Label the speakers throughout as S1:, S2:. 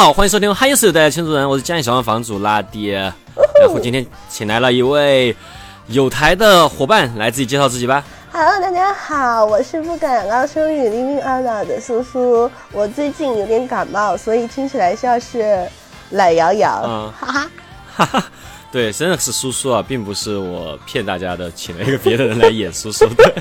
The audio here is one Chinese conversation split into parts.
S1: 好，欢迎收听《嗨死的庆祝人》，我是江小王房主拉爹。然后今天请来了一位有台的伙伴，来自己介绍自己吧。
S2: Hello，大家好，我是不敢高声语、灵灵二老的苏苏。我最近有点感冒，所以听起来像是懒洋洋。
S1: 嗯
S2: 哈哈，
S1: 哈哈，对，真的是苏苏啊，并不是我骗大家的，请了一个别的人来演苏苏的。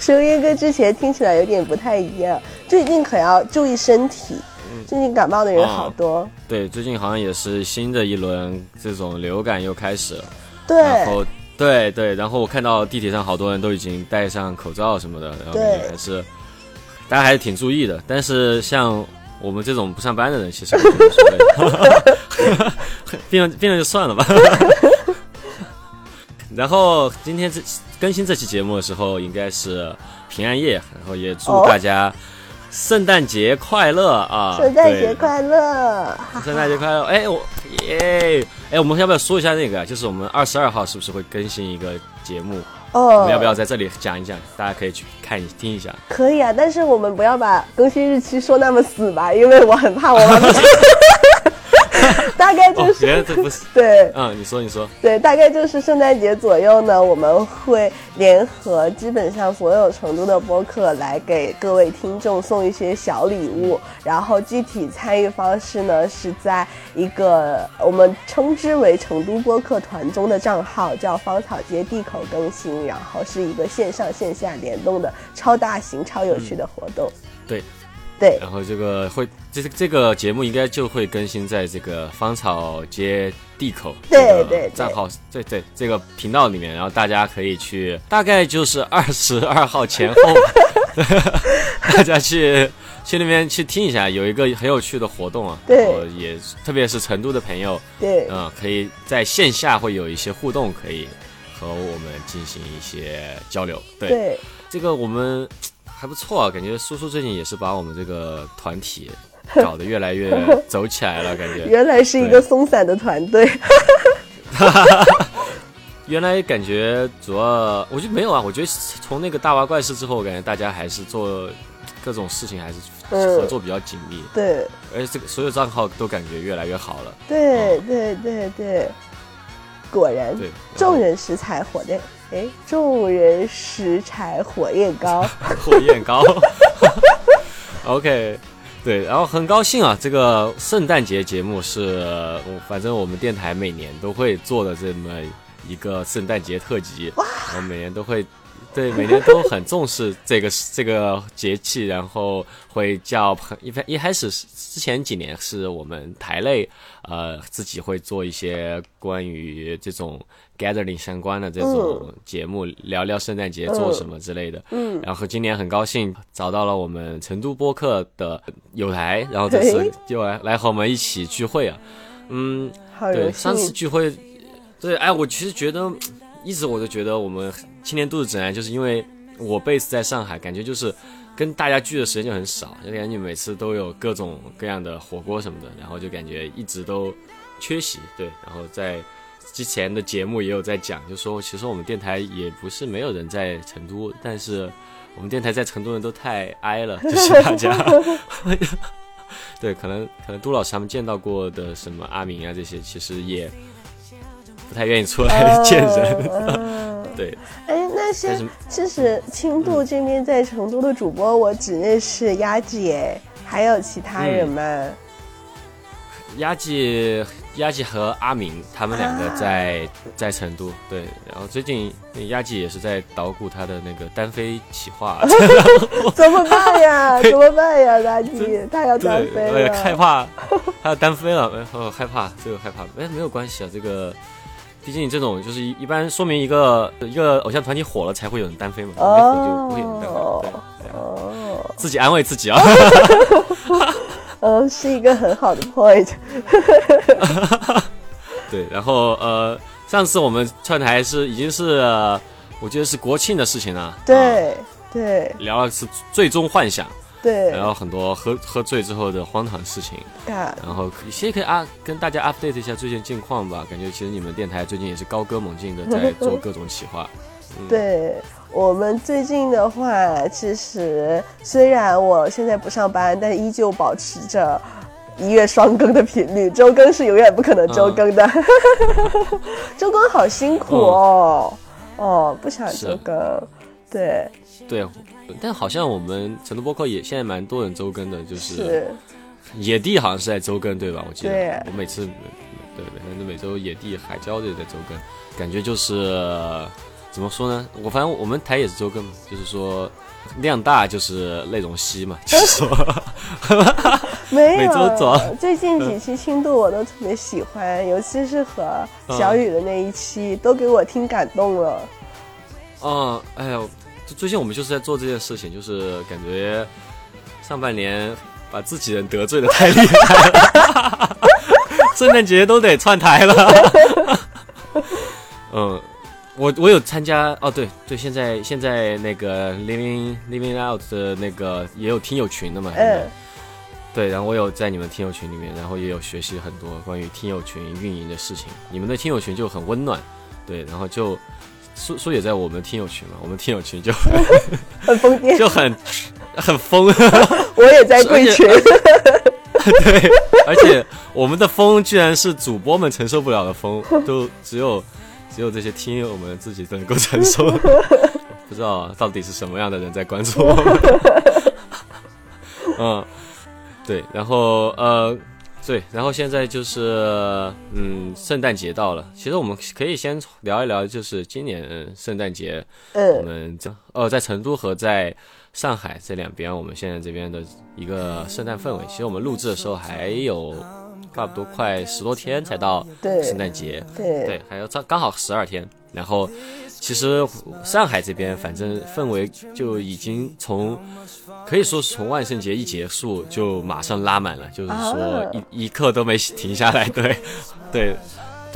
S2: 声音跟之前听起来有点不太一样。最近可要注意身体，最近感冒的人好多。
S1: 对，最近好像也是新的一轮这种流感又开始了。
S2: 对，
S1: 然后对对，然后我看到地铁上好多人都已经戴上口罩什么的，然后还是大家还是挺注意的。但是像我们这种不上班的人，其实无所谓，病了病了就算了吧。然后今天这更新这期节目的时候，应该是平安夜，然后也祝
S2: 哦
S1: 大家圣诞节快乐啊！
S2: 圣诞节快乐！
S1: 圣诞节快乐！哎，我耶！哎，我们要不要说一下那个啊？就是我们二十二号是不是会更新一个节目？哦我
S2: 哦
S1: 们要不要在这里讲一讲？大家可以去看一听一下。
S2: 可以啊，但是我们不要把更新日期说那么死吧，因为我很怕我忘记。大概就
S1: 哦，原来这不是
S2: 对
S1: 嗯，你说，你说。
S2: 对，大概就是圣诞节左右呢，我们会联合基本上所有成都的播客来给各位听众送一些小礼物，然后具体参与方式呢是在一个我们称之为成都播客团中的账号，叫芳草街地口更新，然后是一个线上线下联动的超大型、超有趣的活动。
S1: 对，
S2: 对。
S1: 然后这个会，这个这个节目应该就会更新在这个芳草街地口这个
S2: 对对对
S1: 账号，对对这个频道里面，然后大家可以去，大概就是二十二号前后，大家去去那边去听一下，有一个很有趣的活动啊，
S2: 对。
S1: 也特别是成都的朋友，
S2: 对。
S1: 嗯、可以在线下会有一些互动，可以和我们进行一些交流，对。
S2: 对。
S1: 这个我们还不错啊，感觉叔叔最近也是把我们这个团体 搞得越来越走起来了，感觉。
S2: 原来是一个松散的团队。
S1: 原来感觉主要我觉得没有啊，我觉得从那个大娃怪事之后，我感觉大家还是做各种事情还是
S2: 嗯
S1: 合作比较紧密，
S2: 对。
S1: 而且这个所有账号都感觉越来越好了，
S2: 对对对对，果然
S1: 对，
S2: 众人拾柴火焰，哎，众人拾柴火焰高。
S1: 火焰高，OK。对，然后很高兴啊，这个圣诞节节目是，呃反正我们电台每年都会做的这么一个圣诞节特辑，然后每年都会，对，每年都很重视这个这个节气，然后会叫朋一开一开始是之前几年是我们台内呃自己会做一些关于这种 gathering 相关的这种节目，聊聊圣诞节做什么之类的，
S2: 嗯，
S1: 然后今年很高兴找到了我们成都播客的友台，然后这次就来来和我们一起聚会啊。嗯，对，上次。聚会，对，哎，我其实觉得，一直我都觉得我们青年度的指南，就是因为我 base 在上海，感觉就是跟大家聚的时间就很少，就感觉每次都有各种各样的火锅什么的，然后就感觉一直都缺席。对，然后在之前的节目也有在讲，就说其实我们电台也不是没有人在成都，但是我们电台在成都人都太挨了，就是 大家。对，可能可能杜老师他们见到过的什么阿明啊这些，其实也不太愿意出来见人。
S2: 嗯
S1: 对，
S2: 哎，那些其实轻度这边在成都的主播，我只认识丫姐，还有其他人吗？
S1: 丫姐、丫姐和阿明他们两个在、在成都，对，然后最近丫姐也是在捣鼓他的那个单飞企划，
S2: 怎么办呀？怎么办呀，丫姐，他要单，飞
S1: 我也害。怕他要单飞了，呃，害怕这个害怕，哎，没有关系啊，这个。毕竟这种就是一一般说明一个一个偶像团体火了才会有人单飞嘛，没火就不会有人单飞。对对，
S2: 哦，
S1: 自己安慰自己啊。
S2: 嗯，是一个很好的 point。
S1: 对，然后呃，上次我们串台是已经是，我觉得是国庆的事情了。
S2: 对对，
S1: 聊了是最终幻想。
S2: 对，
S1: 然后很多喝喝醉之后的荒唐事情，然后先可以啊跟大家 update 一下最近近况吧。感觉其实你们电台最近也是高歌猛进的在做各种企划。
S2: 对。我们最近的话，其实虽然我现在不上班，但依旧保持着一月双更的频率，周更是永远不可能周更的。周更好辛苦哦，哦，不想周更，对。
S1: 对。但好像我们成都播客也现在蛮多人周更的，就是野地好像是在周更对吧？我记得我每次对对，反正每周野地海椒都在周更，感觉就是怎么说呢？我反正我们台也是周更，就是说量大就是内容稀嘛，就是说
S2: 没
S1: 有。
S2: 最近几期轻度我都特别喜欢，尤其是和小雨的那一期，都给我听感动了。
S1: 嗯，哎呦。最近我们就是在做这件事情，就是感觉上半年把自己人得罪的太厉害了，圣诞节都得串台了。嗯，我我有参加哦，对对，现在现在那个 living living out 的那个也有听友群的嘛，嗯，对，然后我有在你们听友群里面，然后也有学习很多关于听友群运营的事情。你们的听友群就很温暖，对，然后就。苏苏也在我们听友群嘛，我们听友群就
S2: 很疯癫，
S1: 就很很疯。
S2: 我也在贵群，
S1: 对，而且我们的疯居然是主播们承受不了的疯，都只有只有这些听友们自己能够承受。不知道到底是什么样的人在关注我们。嗯，对，然后呃。对，然后现在就是，嗯，圣诞节到了，其实我们可以先聊一聊，就是今年圣诞节，我们这呃在成都和在上海这两边，我们现在这边的一个圣诞氛围。其实我们录制的时候还有差不多快十多天才到圣诞节，
S2: 对
S1: 对，还有刚刚好十二天，然后。其实上海这边，反正氛围就已经从，可以说是从万圣节一结束就马上拉满了，就是说一一刻都没停下来，对，对。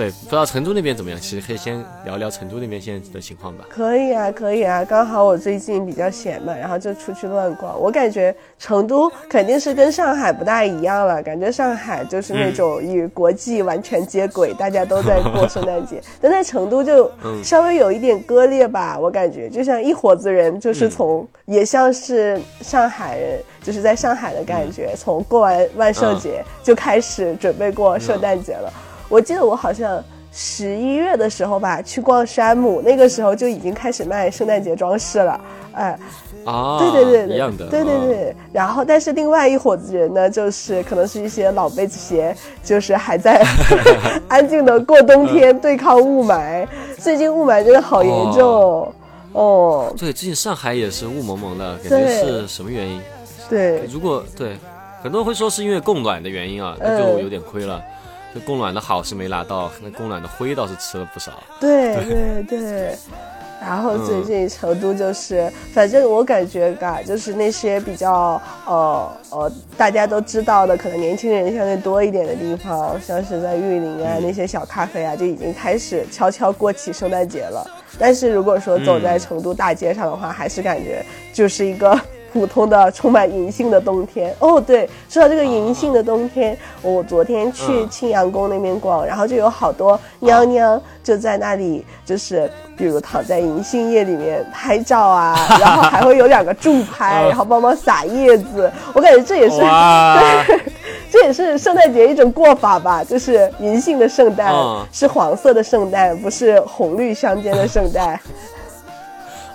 S1: 对，不知道成都那边怎么样？其实可以先聊聊成都那边现在的情况吧。
S2: 可以啊，可以啊，刚好我最近比较闲嘛，然后就出去乱逛。我感觉成都肯定是跟上海不大一样了，感觉上海就是那种与国际完全接轨，大家都在过圣诞节。但在成都就稍微有一点割裂吧，我感觉就像一伙子人，就是从也像是上海人，就是在上海的感觉，从过完万圣节就开始准备过圣诞节了。我记得我好像十一月的时候吧，去逛山姆，那个时候就已经开始卖圣诞节装饰了，哎，
S1: 啊，
S2: 对对对对，
S1: 一样的，
S2: 对对对。然后，但是另外一伙子人呢，就是可能是一些老辈子些，就是还在 安静的过冬天，对抗雾霾。最近雾霾真的好严重哦。
S1: 对，最近上海也是雾蒙蒙的，感觉是什么原因？
S2: 对，
S1: 如果对，很多人会说是因为供暖的原因啊，那就有点亏了。这供暖的好是没拿到，那供暖的灰倒是吃了不少。
S2: 对对对，然后最近成都就是，反正我感觉嘎，就是那些比较呃呃大家都知道的，可能年轻人相对多一点的地方，像是在玉林啊那些小咖啡啊，就已经开始悄悄过起圣诞节了。但是如果说走在成都大街上的话，还是感觉就是一个。普通的充满银杏的冬天。哦，对，说到这个银杏的冬天，我昨天去青羊宫那边逛，然后就有好多娘娘就在那里，就是比如躺在银杏叶里面拍照啊，然后还会有两个助拍，然后帮忙撒叶子，我感觉这也是，对，这也是圣诞节一种过法吧，就是银杏的圣诞是黄色的圣诞，不是红绿相间的圣诞。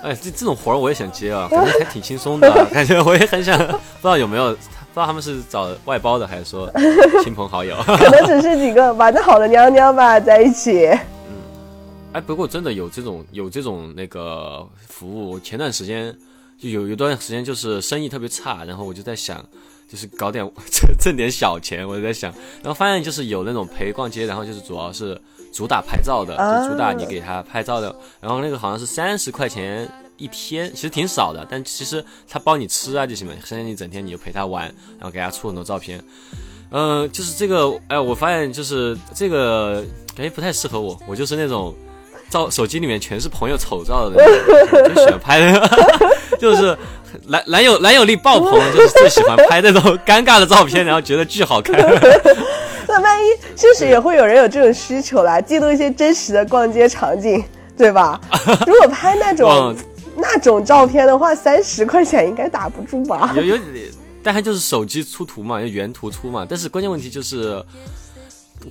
S1: 哎，这这种活儿我也想接啊，感觉还挺轻松的，感觉我也很想，不知道有没有，不知道他们是找外包的还是说 亲朋好友，
S2: 可能只是几个玩的好的娘娘吧，在一起。
S1: 嗯，哎，不过真的有这种有这种那个服务，前段时间就有一段时间就是生意特别差，然后我就在想，就是搞点 挣挣点小钱，我就在想，然后发现就是有那种陪逛街，然后就是主要是。主打拍照的，就主打你给他拍照的，然后那个好像是三十块钱一天，其实挺少的，但其实他包你吃啊这些嘛，剩下你整天你就陪他玩，然后给他出很多照片。嗯，就是这个，哎，我发现就是这个感觉不太适合我，我就是那种照手机里面全是朋友丑照的那种，就喜欢拍的，就是男男友男友力爆棚，就是最喜欢拍那种尴尬的照片，然后觉得巨好看。
S2: 那万一确实也会有人有这种需求啦，记录一些真实的逛街场景，对吧？如果拍那种那种照片的话，三十块钱应该打不住吧？
S1: 有有，但他就是手机出图嘛，就原图出嘛。但是关键问题就是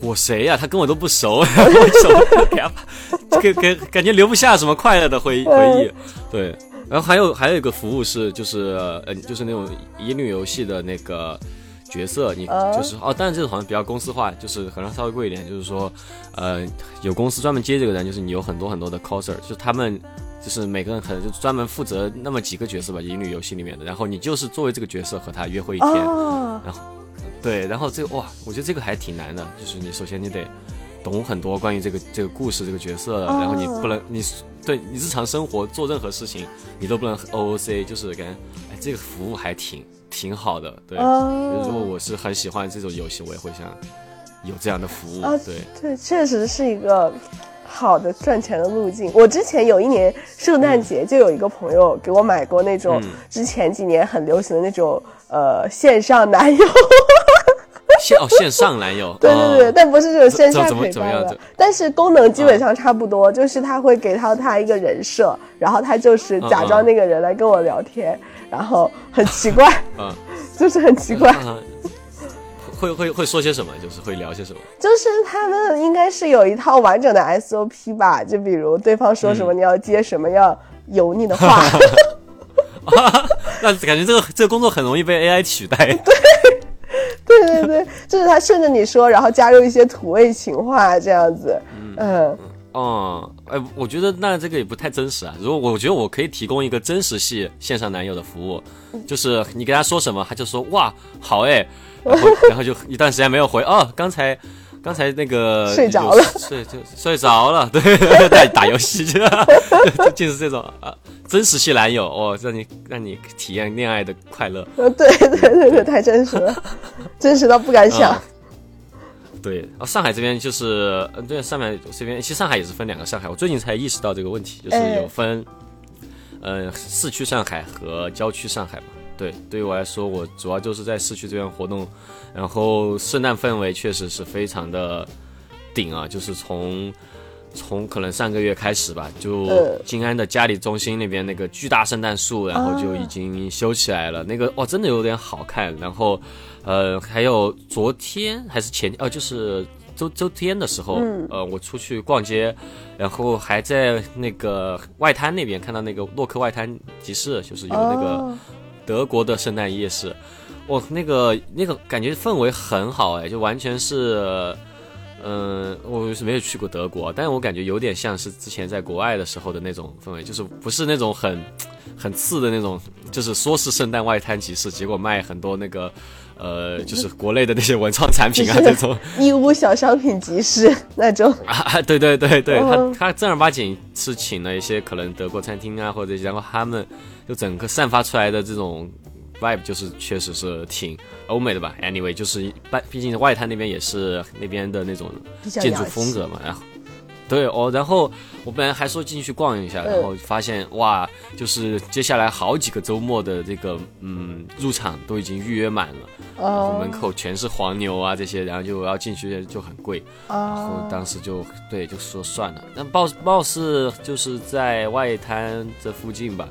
S1: 我谁呀？他跟我都不熟，为什么给他给给感觉留不下什么快乐的回回忆？对，然后还有还有一个服务是就是呃就是那种乙女游戏的那个。角色，你就是哦，但是这个好像比较公司化，就是可能稍微贵一点。就是说，呃，有公司专门接这个人，就是你有很多很多的 coser，就他们就是每个人可能就专门负责那么几个角色吧，乙女游戏里面的。然后你就是作为这个角色和他约会一天，然后对，然后这个哇，我觉得这个还挺难的，就是你首先你得懂很多关于这个这个故事这个角色，然后你不能你对你日常生活做任何事情你都不能 OOC，就是感觉哎这个服务还挺。挺好的，对。如果我是很喜欢这种游戏，我也会想有这样的服务。对
S2: 对，确实是一个好的赚钱的路径。我之前有一年圣诞节就有一个朋友给我买过那种之前几年很流行的那种呃线上男友。
S1: 线哦，线上男友。
S2: 对对对，但不是这种线下陪伴的，但是功能基本上差不多，就是他会给到他一个人设，然后他就是假装那个人来跟我聊天。然后很奇怪，嗯，就是很奇怪，
S1: 会会会说些什么？就是会聊些什么？
S2: 就是他们应该是有一套完整的 SOP 吧？就比如对方说什么，你要接什么要油腻的话。
S1: 那感觉这个这个工作很容易被 AI 取代。
S2: 对，对对对，就是他顺着你说，然后加入一些土味情话这样子，嗯。
S1: 哦，哎，我觉得那这个也不太真实啊。如果我觉得我可以提供一个真实系线上男友的服务，就是你跟他说什么，他就说哇好哎，然后然后就一段时间没有回哦，刚才刚才那个
S2: 睡着了，
S1: 睡就睡着了，对，在打游戏去了，就是这种啊，真实系男友哦，让你让你体验恋爱的快乐。
S2: 呃，对对对对，太真实了，真实到不敢想。
S1: 对，啊，上海这边就是，嗯，对，上海这边其实上海也是分两个上海，我最近才意识到这个问题，就是有分，呃，市区上海和郊区上海嘛。对，对于我来说，我主要就是在市区这边活动，然后圣诞氛围确实是非常的顶啊，就是从从可能上个月开始吧，就静安的嘉里中心那边那个巨大圣诞树，然后就已经修起来了，那个哇，真的有点好看，然后。呃，还有昨天还是前哦，就是周周天的时候，呃，我出去逛街，然后还在那个外滩那边看到那个洛克外滩集市，就是有那个德国的圣诞夜市，哇，那个那个感觉氛围很好哎，就完全是，嗯，我是没有去过德国，但是我感觉有点像是之前在国外的时候的那种氛围，就是不是那种很很次的那种，就是说是圣诞外滩集市，结果卖很多那个。呃，就是国内的那些文创产品啊，这种
S2: 义乌小商品集市那种
S1: 啊，对对对对，他他正儿八经是请了一些可能德国餐厅啊，或者然后他们就整个散发出来的这种 vibe，就是确实是挺欧美的吧。Anyway，就是外，毕竟外滩那边也是那边的那种建筑风格嘛，然后。对哦，然后我本来还说进去逛一下，然后发现哇，就是接下来好几个周末的这个嗯入场都已经预约满了，然后门口全是黄牛啊这些，然后就要进去就很贵，然后当时就对就说算了，那貌貌似就是在外滩这附近吧。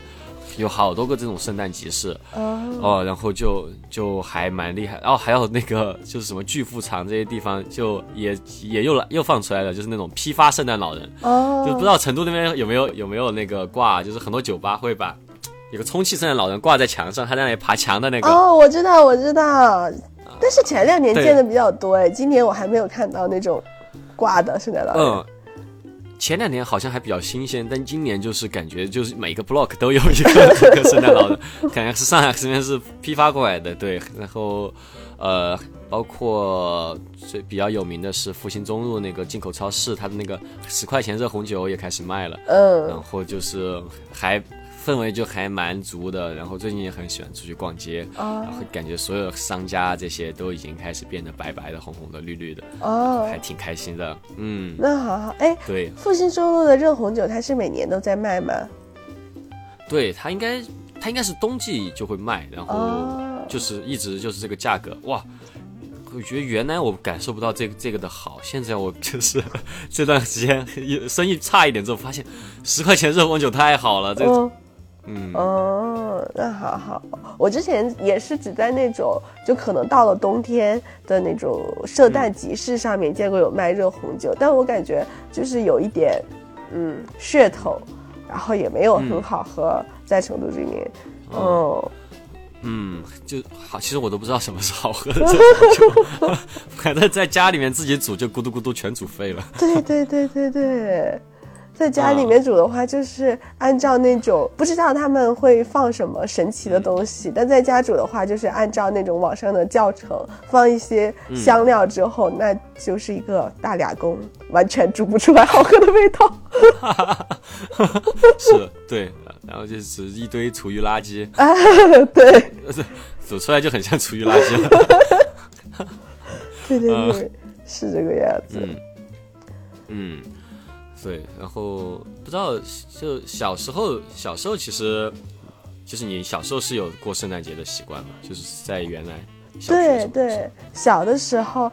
S1: 有好多个这种圣诞集市哦，然后就就还蛮厉害，然后还有那个就是什么巨富场这些地方，就也也又来又放出来了，就是那种批发圣诞老人哦，就不知道成都那边有没有有没有那个挂，就是很多酒吧会把有个充气圣诞老人挂在墙上，他在那里爬墙的那个。
S2: 哦，我知道我知道，但是前两年见的比较多哎，今年我还没有看到那种挂的圣诞老人。
S1: 前两年好像还比较新鲜，但今年就是感觉就是每个 block 都有一个这个圣诞老人，感觉是上海这边是批发过来的，对。然后，呃，包括最比较有名的是复兴中路那个进口超市，它的那个十块钱热红酒也开始卖了，嗯。然后就是还氛围就还蛮足的。然后最近也很喜欢出去逛街，
S2: 哦
S1: 然后感觉所有商家这些都已经开始变得白白的、红红的、绿绿的，
S2: 哦
S1: 还，挺开心的。嗯，
S2: 那好好，哎，
S1: 对
S2: 复兴中路的热红酒，它是每年都在卖吗？
S1: 对，它应该它应该是冬季就会卖，然后
S2: 哦
S1: 就是一直就是这个价格哇。我觉得原来我感受不到这个这个的好，现在我就是 这段时间生意差一点之后，发现十块钱热红酒太好了。这
S2: 嗯。
S1: 嗯
S2: 哦，那好好。我之前也是只在那种就可能到了冬天的那种圣诞集市上面见过有卖热红酒，但我感觉就是有一点嗯噱头，然后也没有很好喝，在成都这边。哦，
S1: 嗯，就好。其实我都不知道什么是好喝的酒，反正 在家里面自己煮就咕嘟咕嘟全煮沸了。
S2: 对对对对对。在家里面煮的话，就是按照那种不知道他们会放什么神奇的东西，但在家煮的话，就是按照那种网上的教程放一些香料之后，那就是一个大俩工，完全煮不出来好喝的味道。
S1: 是，对，然后就是一堆厨余垃圾，啊
S2: 对
S1: 煮出来就很像厨余垃圾了。
S2: 对对对，是这个样子。
S1: 嗯嗯，对，然后不知道就小时候，小时候其实就是你小时候是有过圣诞节的习惯吗？就是在原来
S2: 对对，小的时候，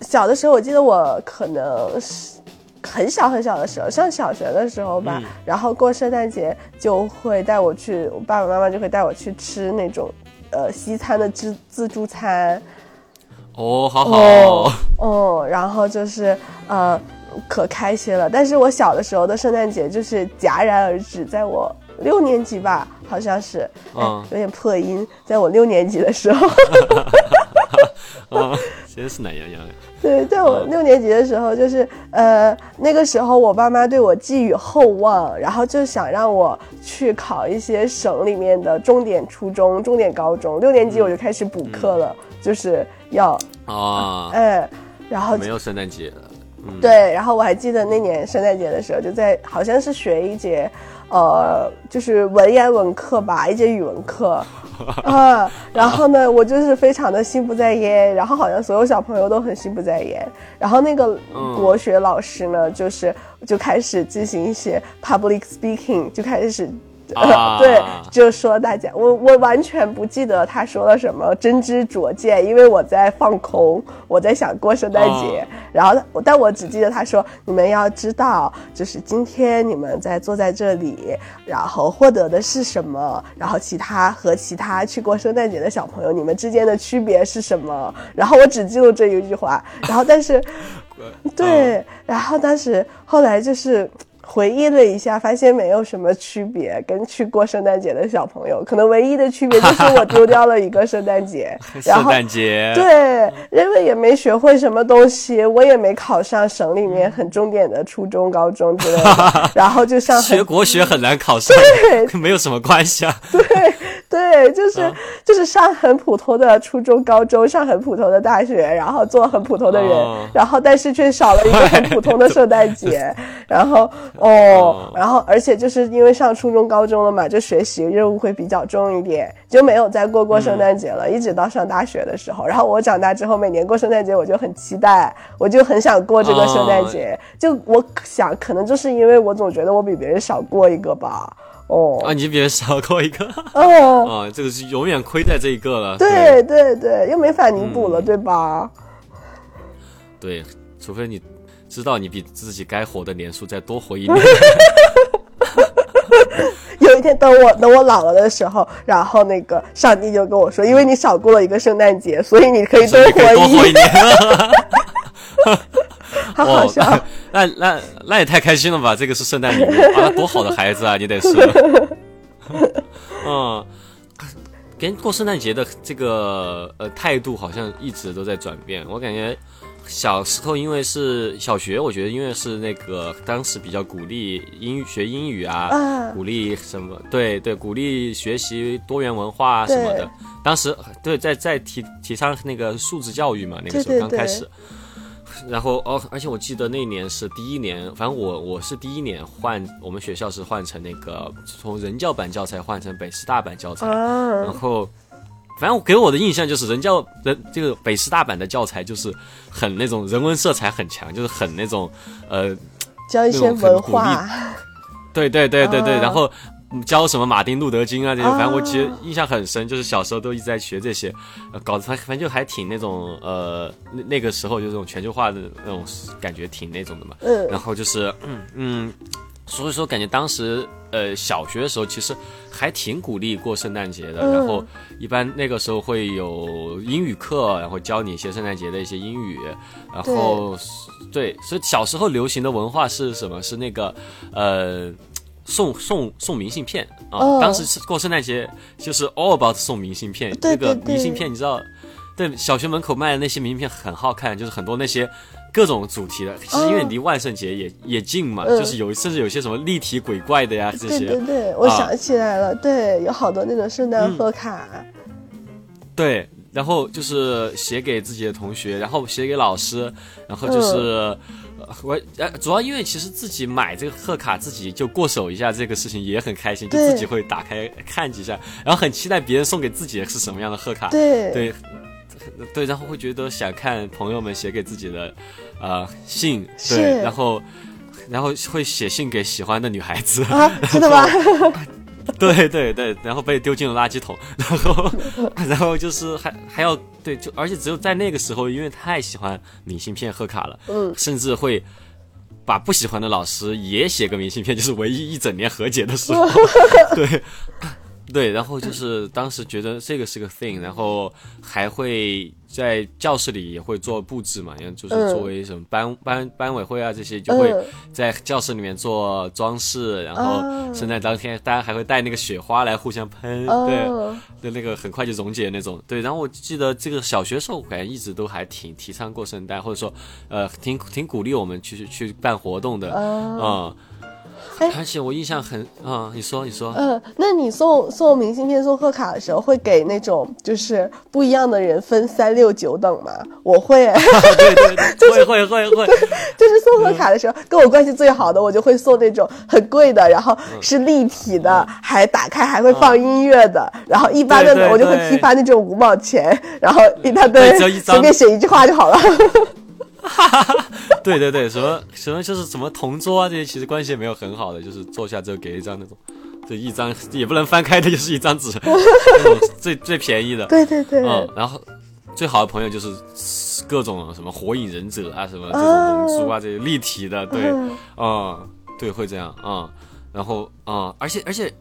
S2: 小的时候，我记得我可能是很小很小的时候，上小学的时候吧，
S1: 嗯
S2: 然后过圣诞节就会带我去，我爸爸妈妈就会带我去吃那种呃西餐的自自助餐，
S1: 哦，好好
S2: 哦，哦，然后就是呃，可开心了。但是我小的时候的圣诞节就是戛然而止，在我六年级吧，好像是，哎
S1: 嗯
S2: 有点破音，在我六年级的时候，
S1: 啊，真是懒洋洋的。
S2: 对，在我六年级的时候，就是呃，那个时候我爸妈对我寄予厚望，然后就想让我去考一些省里面的重点初中、重点高中。六年级我就开始补课了，就是要
S1: 啊，
S2: 哎，然后
S1: 没有圣诞节了。嗯，
S2: 对，然后我还记得那年圣诞节的时候，就在好像是学一节，呃，就是文言文课吧，一节语文课，啊，然后呢，我就是非常的心不在焉，然后好像所有小朋友都很心不在焉，然后那个
S1: 嗯。
S2: 国学老师呢，就是就开始进行一些 public speaking，就开始。
S1: 啊
S2: 对，就说大家，我我完全不记得他说了什么，真知灼见，因为我在放空，我在想过圣诞节，
S1: 哦
S2: 然后我但我只记得他说，你们要知道，就是今天你们在坐在这里，然后获得的是什么，然后其他和其他去过圣诞节的小朋友，你们之间的区别是什么？然后我只记住这一句话，然后但是 对，然后当时后来就是回忆了一下，发现没有什么区别，跟去过圣诞节的小朋友，可能唯一的区别就是我丢掉了一个圣诞节，然
S1: 圣。诞节，
S2: 对，因为也没学会什么东西，我也没考上省里面很重点的初中、高中之类的，然后就上
S1: 学国学很难考上，对 没有什么关系啊。
S2: 对对，就是、
S1: 嗯
S2: 就是上很普通的初中、高中，上很普通的大学，然后做很普通的人，
S1: 哦
S2: 然后但是却少了一个很普通的圣诞节，然后哦
S1: 哦，
S2: 然后而且就是因为上初中、高中了嘛，就学习任务会比较重一点，就没有再过过圣诞节了，一直到上大学的时候。然后我长大之后，每年过圣诞节我就很期待，我就很想过这个圣诞节。就我想，可能就是因为我总觉得我比别人少过一个吧。哦，
S1: 啊，你比别人少过一个
S2: 哦，
S1: 啊，这个是永远亏在这一个了。
S2: 对对对，又没法弥补了，对吧？
S1: 对，除非你知道你比自己该活的年数再多活一年。
S2: 有一天等我等我老了的时候，然后那个上帝就跟我说，因为你少过了一个圣诞节，所以你可以 多活一
S1: 活一年。
S2: 好好笑。
S1: 哦那那那也太开心了吧！这个是圣诞礼物啊，多好的孩子啊，你得是。嗯，跟过圣诞节的这个呃态度好像一直都在转变。我感觉小时候因为是小学，我觉得因为是那个当时比较鼓励英语学英语啊，
S2: 啊
S1: 鼓励什么对对，鼓励学习多元文化啊什么的。当时对在在提提倡那个素质教育嘛，那个时候
S2: 对对对
S1: 刚开始。然后哦，而且我记得那年是第一年，反正我我是第一年换，我们学校是换成那个从人教版教材换成北师大版教材，然后反正给我的印象就是人教人这个北师大版的教材就是很那种人文色彩很强，就是很那种呃
S2: 教一些文化，
S1: 对对对对对，然后。教什么马丁路德金啊这些，反正我其实印象很深，就是小时候都一直在学这些，搞得反反正就还挺那种呃那那个时候就这种全球化的那种感觉挺那种的嘛。嗯。然后就是嗯嗯，所以说感觉当时呃小学的时候其实还挺鼓励过圣诞节的，然后一般那个时候会有英语课，然后教你一些圣诞节的一些英语，然后对，所以小时候流行的文化是什么？是那个呃。送送送明信片啊！当时是过圣诞节，就是 all about 送明信片。
S2: 那
S1: 个明信片，你知道，对小学门口卖的那些明信片很好看，就是很多那些各种主题的。其实因为离万圣节也也近嘛，就是有甚至有些什么立体鬼怪的呀这些。
S2: 对对对，我想起来了，对，有好多那种圣诞贺卡。
S1: 对，然后就是写给自己的同学，然后写给老师，然后就是。我呃，主要因为其实自己买这个贺卡，自己就过手一下，这个事情也很开心，就自己会打开看几下，然后很期待别人送给自己的是什么样的贺卡。
S2: 对
S1: 对对，然后会觉得想看朋友们写给自己的呃信，对，然后然后会写信给喜欢的女孩子，
S2: 真的吗？
S1: 对对对，然后被丢进了垃圾桶，然后 然后就是还还要对，就而且只有在那个时候，因为太喜欢明信片贺卡了，嗯，甚至会把不喜欢的老师也写个明信片，就是唯一一整年和解的时候，对。对，然后就是当时觉得这个是个 thing，然后还会在教室里也会做布置嘛，因为就是作为什么班班班委会啊这些，就会在教室里面做装饰，然后圣诞当天大家还会带那个雪花来互相喷，对，对，那个很快就溶解那种。对，然后我记得这个小学时候感觉一直都还挺提倡过圣诞，或者说呃挺挺鼓励我们去去办活动的，嗯。而且我印象很啊，你说你说，
S2: 嗯，那你送送明信片、送贺卡的时候，会给那种就是不一样的人分三六九等吗？我会，
S1: 对 对对，会会会会，
S2: 就是送贺卡的时候，跟我关系最好的，我就会送那种很贵的，然后是立体的，还打开还会放音乐的，然后一般的我就会批发那种五毛钱，然后一大堆，随便写一句话就好了。
S1: 哈哈哈，对对对，什么什么就是什么同桌啊，这些其实关系也没有很好的，就是坐下之后给一张那种，这一张也不能翻开的，就是一张纸，那种最最便宜的。
S2: 对对对。
S1: 嗯，然后最好的朋友就是各种什么火影忍者啊，什么这种龙珠啊，这些立体的，对，嗯，对，会这样啊。然后啊，而且而且，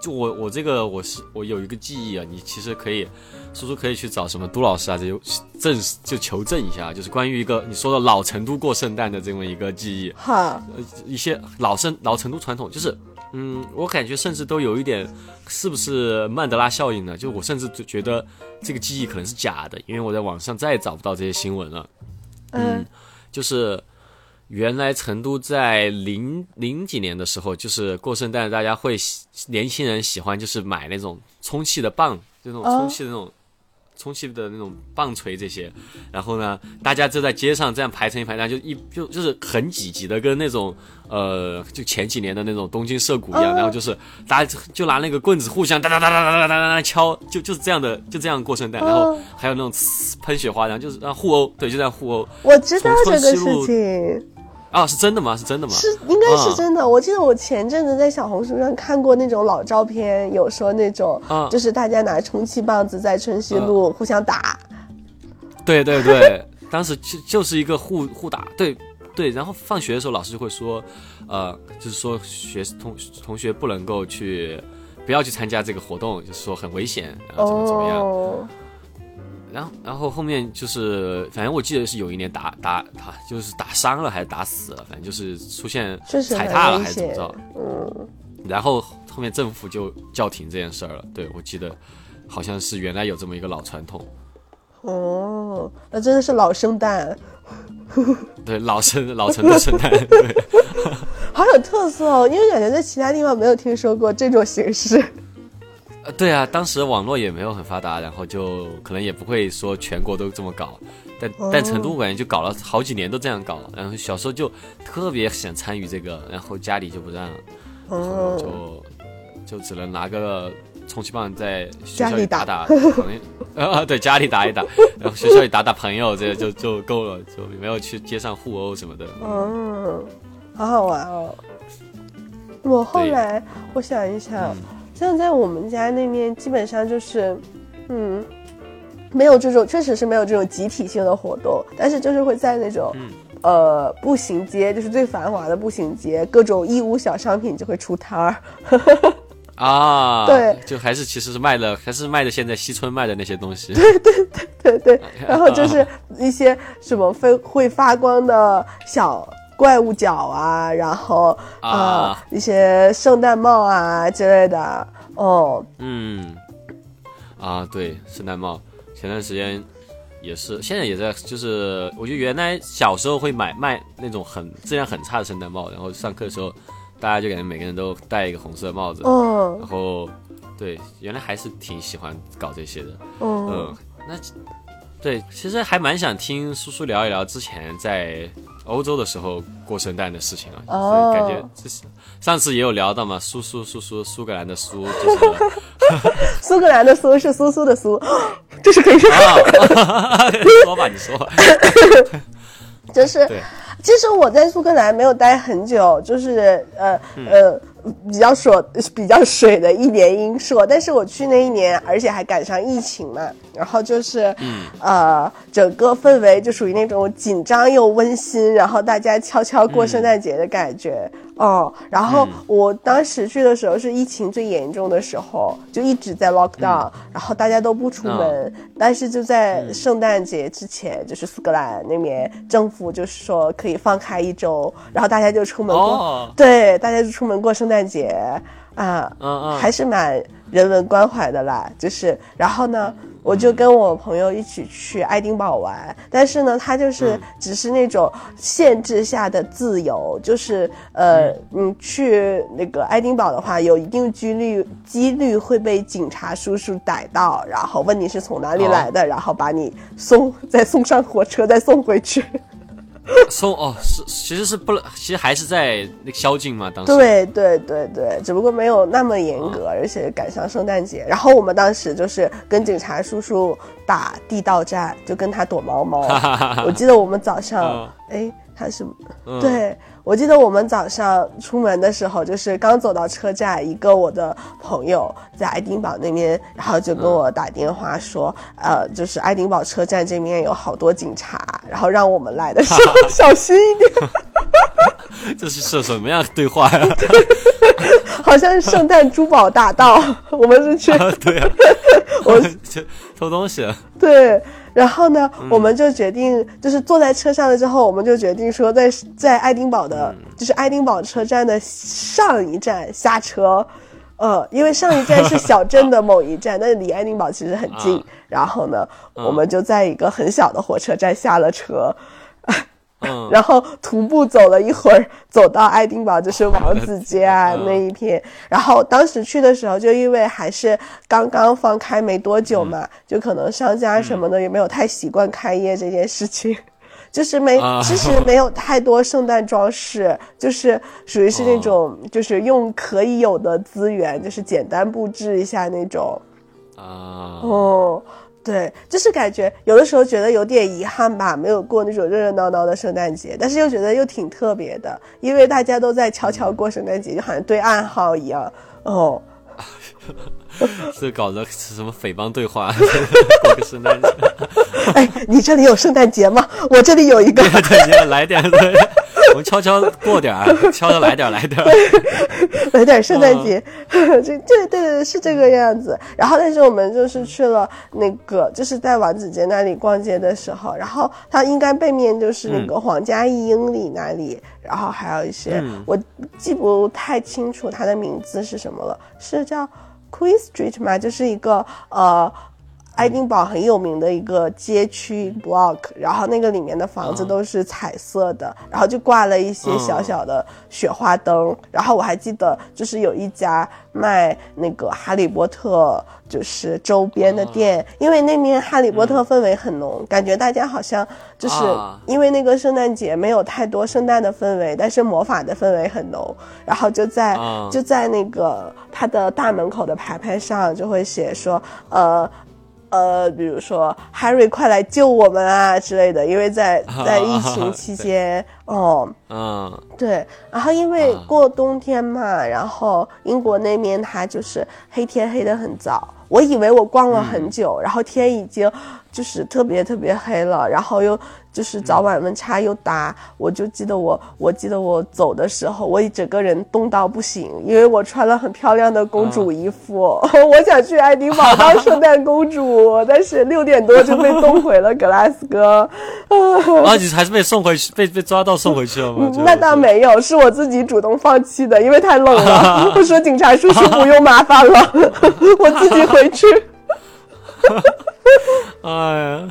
S1: 就我我这个我是我有一个记忆啊，你其实可以。叔叔可以去找什么杜老师啊？这些证就求证一下，就是关于一个你说的老成都过圣诞的这么一个记忆。
S2: 哈，
S1: 一些老圣老成都传统，就是嗯，我感觉甚至都有一点，是不是曼德拉效应呢？就我甚至就觉得这个记忆可能是假的，因为我在网上再也找不到这些新闻了。嗯，就是原来成都在零零几年的时候，就是过圣诞，大家会年轻人喜欢就是买那种充气的棒，就那种充气的那种。充气的那种棒槌这些，然后呢，大家就在街上这样排成一排，然后就一就就是很挤挤的，跟那种呃，就前几年的那种东京涩谷一样，然后就是大家就拿那个棍子互相哒哒哒哒哒哒哒哒敲，就就是这样的，就这样过圣诞，然后还有那种喷雪花，然后就是让互殴，对，就这样互殴。
S2: 我知道这个事情。
S1: 啊，是真的吗？是真的吗？
S2: 是，应该是真的。我记得我前阵子在小红书上看过那种老照片，有说那种，就是大家拿充气棒子在春熙路互相打。
S1: 对对对，当时就就是一个互互打，对对。然后放学的时候，老师就会说，呃，就是说学同同学不能够去，不要去参加这个活动，就是说很危险，然后怎么怎么样。然后，然后后面就是，反正我记得是有一年打打他，就是打伤了还是打死了，反正就是出现踩踏了还是怎么着。嗯。然后后面政府就叫停这件事儿了。对，我记得好像是原来有这么一个老传统。
S2: 哦，那真的是老生蛋。
S1: 对，老生老成的圣诞。对。
S2: 好有特色哦，因为感觉在其他地方没有听说过这种形式。
S1: 对啊，当时网络也没有很发达，然后就可能也不会说全国都这么搞，但但成都我感觉就搞了好几年都这样搞，然后小时候就特别想参与这个，然后家里就不让，然后就就只能拿个充气棒在学校里打打朋友，啊对，家里打一打，然后学校里打打朋友，这就就够了，就没有去街上互殴什么的。
S2: 嗯，好好玩哦。我后来我想一想，像在我们家那边，基本上就是，嗯，没有这种，确实是没有这种集体性的活动，但是就是会在那种，呃，步行街，就是最繁华的步行街，各种义乌小商品就会出摊儿。
S1: 啊，
S2: 对，
S1: 就还是其实是卖的，还是卖的现在西村卖的那些东西。
S2: 对对对对对，然后就是一些什么会会发光的小。怪物角啊，然后啊。一些圣诞帽啊之类的，哦，
S1: 嗯，啊对，圣诞帽，前段时间也是，现在也在，就是我觉得原来小时候会买卖那种很质量很差的圣诞帽，然后上课的时候大家就感觉每个人都戴一个红色的帽子，
S2: 嗯，
S1: 然后对，原来还是挺喜欢搞这些的，
S2: 嗯，
S1: 那对，其实还蛮想听叔叔聊一聊之前在。欧洲的时候过圣诞的事情啊，感觉这是上次也有聊到嘛，苏苏苏苏苏格兰的苏就是
S2: 苏格兰的苏是苏苏的苏，这是可以说。
S1: 说吧，你说。吧，
S2: 就是其实我在苏格兰没有待很久，就是呃呃。比较说比较水的一年英硕，但是我去那一年，而且还赶上疫情嘛，然后就是，呃，整个氛围就属于那种紧张又温馨，然后大家悄悄过圣诞节的感觉。哦，然后我当时去的时候是疫情最严重的时候，就一直在 lock down，然后大家都不出门。但是就在圣诞节之前，就是苏格兰那边政府就是说可以放开一周，然后大家就出门过，对，大家就出门过圣诞节啊，还是蛮人文关怀的啦。就是，然后呢？我就跟我朋友一起去爱丁堡玩，但是呢，他就是只是那种限制下的自由，就是呃，你去那个爱丁堡的话，有一定几率几率会被警察叔叔逮到，然后问你是从哪里来的，然后把你送再送上火车，再送回去。
S1: 送哦，是其实是不能，其实还是在那个宵禁嘛。当时
S2: 对对对对，只不过没有那么严格，而且赶上圣诞节。然后我们当时就是跟警察叔叔打地道战，就跟他躲猫猫。我记得我们早上，哎，他是对。我记得我们早上出门的时候，就是刚走到车站，一个我的朋友在爱丁堡那边，然后就跟我打电话说，呃，就是爱丁堡车站这边有好多警察，然后让我们来的时候 小心一点。
S1: 这是是什么样对话呀？
S2: 好像是圣诞珠宝大盗，我们是去
S1: 对啊，我偷东西。
S2: 对。然后呢，我们就决定，就是坐在车上了之后，我们就决定说，在在爱丁堡的，就是爱丁堡车站的上一站下车，呃，因为上一站是小镇的某一站，但是离爱丁堡其实很近。然后呢，我们就在一个很小的火车站下了车。然后徒步走了一会儿，走到爱丁堡就是王子街啊那一片。然后当时去的时候，就因为还是刚刚放开没多久嘛，就可能商家什么的也没有太习惯开业这件事情，就是没其实 没有太多圣诞装饰，就是属于是那种就是用可以有的资源，就是简单布置一下那种。
S1: 啊
S2: 哦。对，就是感觉有的时候觉得有点遗憾吧，没有过那种热热闹闹的圣诞节，但是又觉得又挺特别的，因为大家都在悄悄过圣诞节，就好像对暗号一样。哦，
S1: 是搞着什么匪帮对话 过个圣诞节？
S2: 哎，你这里有圣诞节吗？我这里有一个，
S1: 对，来点。我们悄悄过点儿，悄悄来点儿，来点儿，
S2: 来点圣诞节，这对对对是这个样子。然后，但是我们就是去了那个，就是在王子杰那里逛街的时候，然后它应该背面就是那个皇家一英里那里，然后还有一些我记不太清楚他的名字是什么了，是叫 Queen Street 嘛？就是一个呃。爱丁堡很有名的一个街区 block，然后那个里面的房子都是彩色的，然后就挂了一些小小的雪花灯，然后我还记得就是有一家卖那个哈利波特就是周边的店，因为那边哈利波特氛围很浓，感觉大家好像就是
S1: 啊。
S2: 因为那个圣诞节没有太多圣诞的氛围，但是魔法的氛围很浓，然后就在、
S1: 啊。
S2: 就在那个它的大门口的牌牌上就会写说，呃。呃，比如说 Harry 快来救我们啊之类的，因为在在疫情期间，哦，
S1: 嗯
S2: 对，然后因为
S1: 啊
S2: 过冬天嘛，然后英国那边它就是黑天黑的很早。我以为我逛了很久，然后天已经就是特别特别黑了，然后又就是早晚温差又大，我就记得我我记得我走的时候，我整个人冻到不行，因为我穿了很漂亮的公主衣服，我想去爱丁堡当圣诞公主，但是六点多就被冻回了格拉斯哥。
S1: 啊，你还是被送回去，被被抓到送回去了吗？
S2: 那倒没有，是我自己主动放弃的，因为太冷了。我说警察叔叔不用麻烦了，我自己回去。
S1: 哎呀，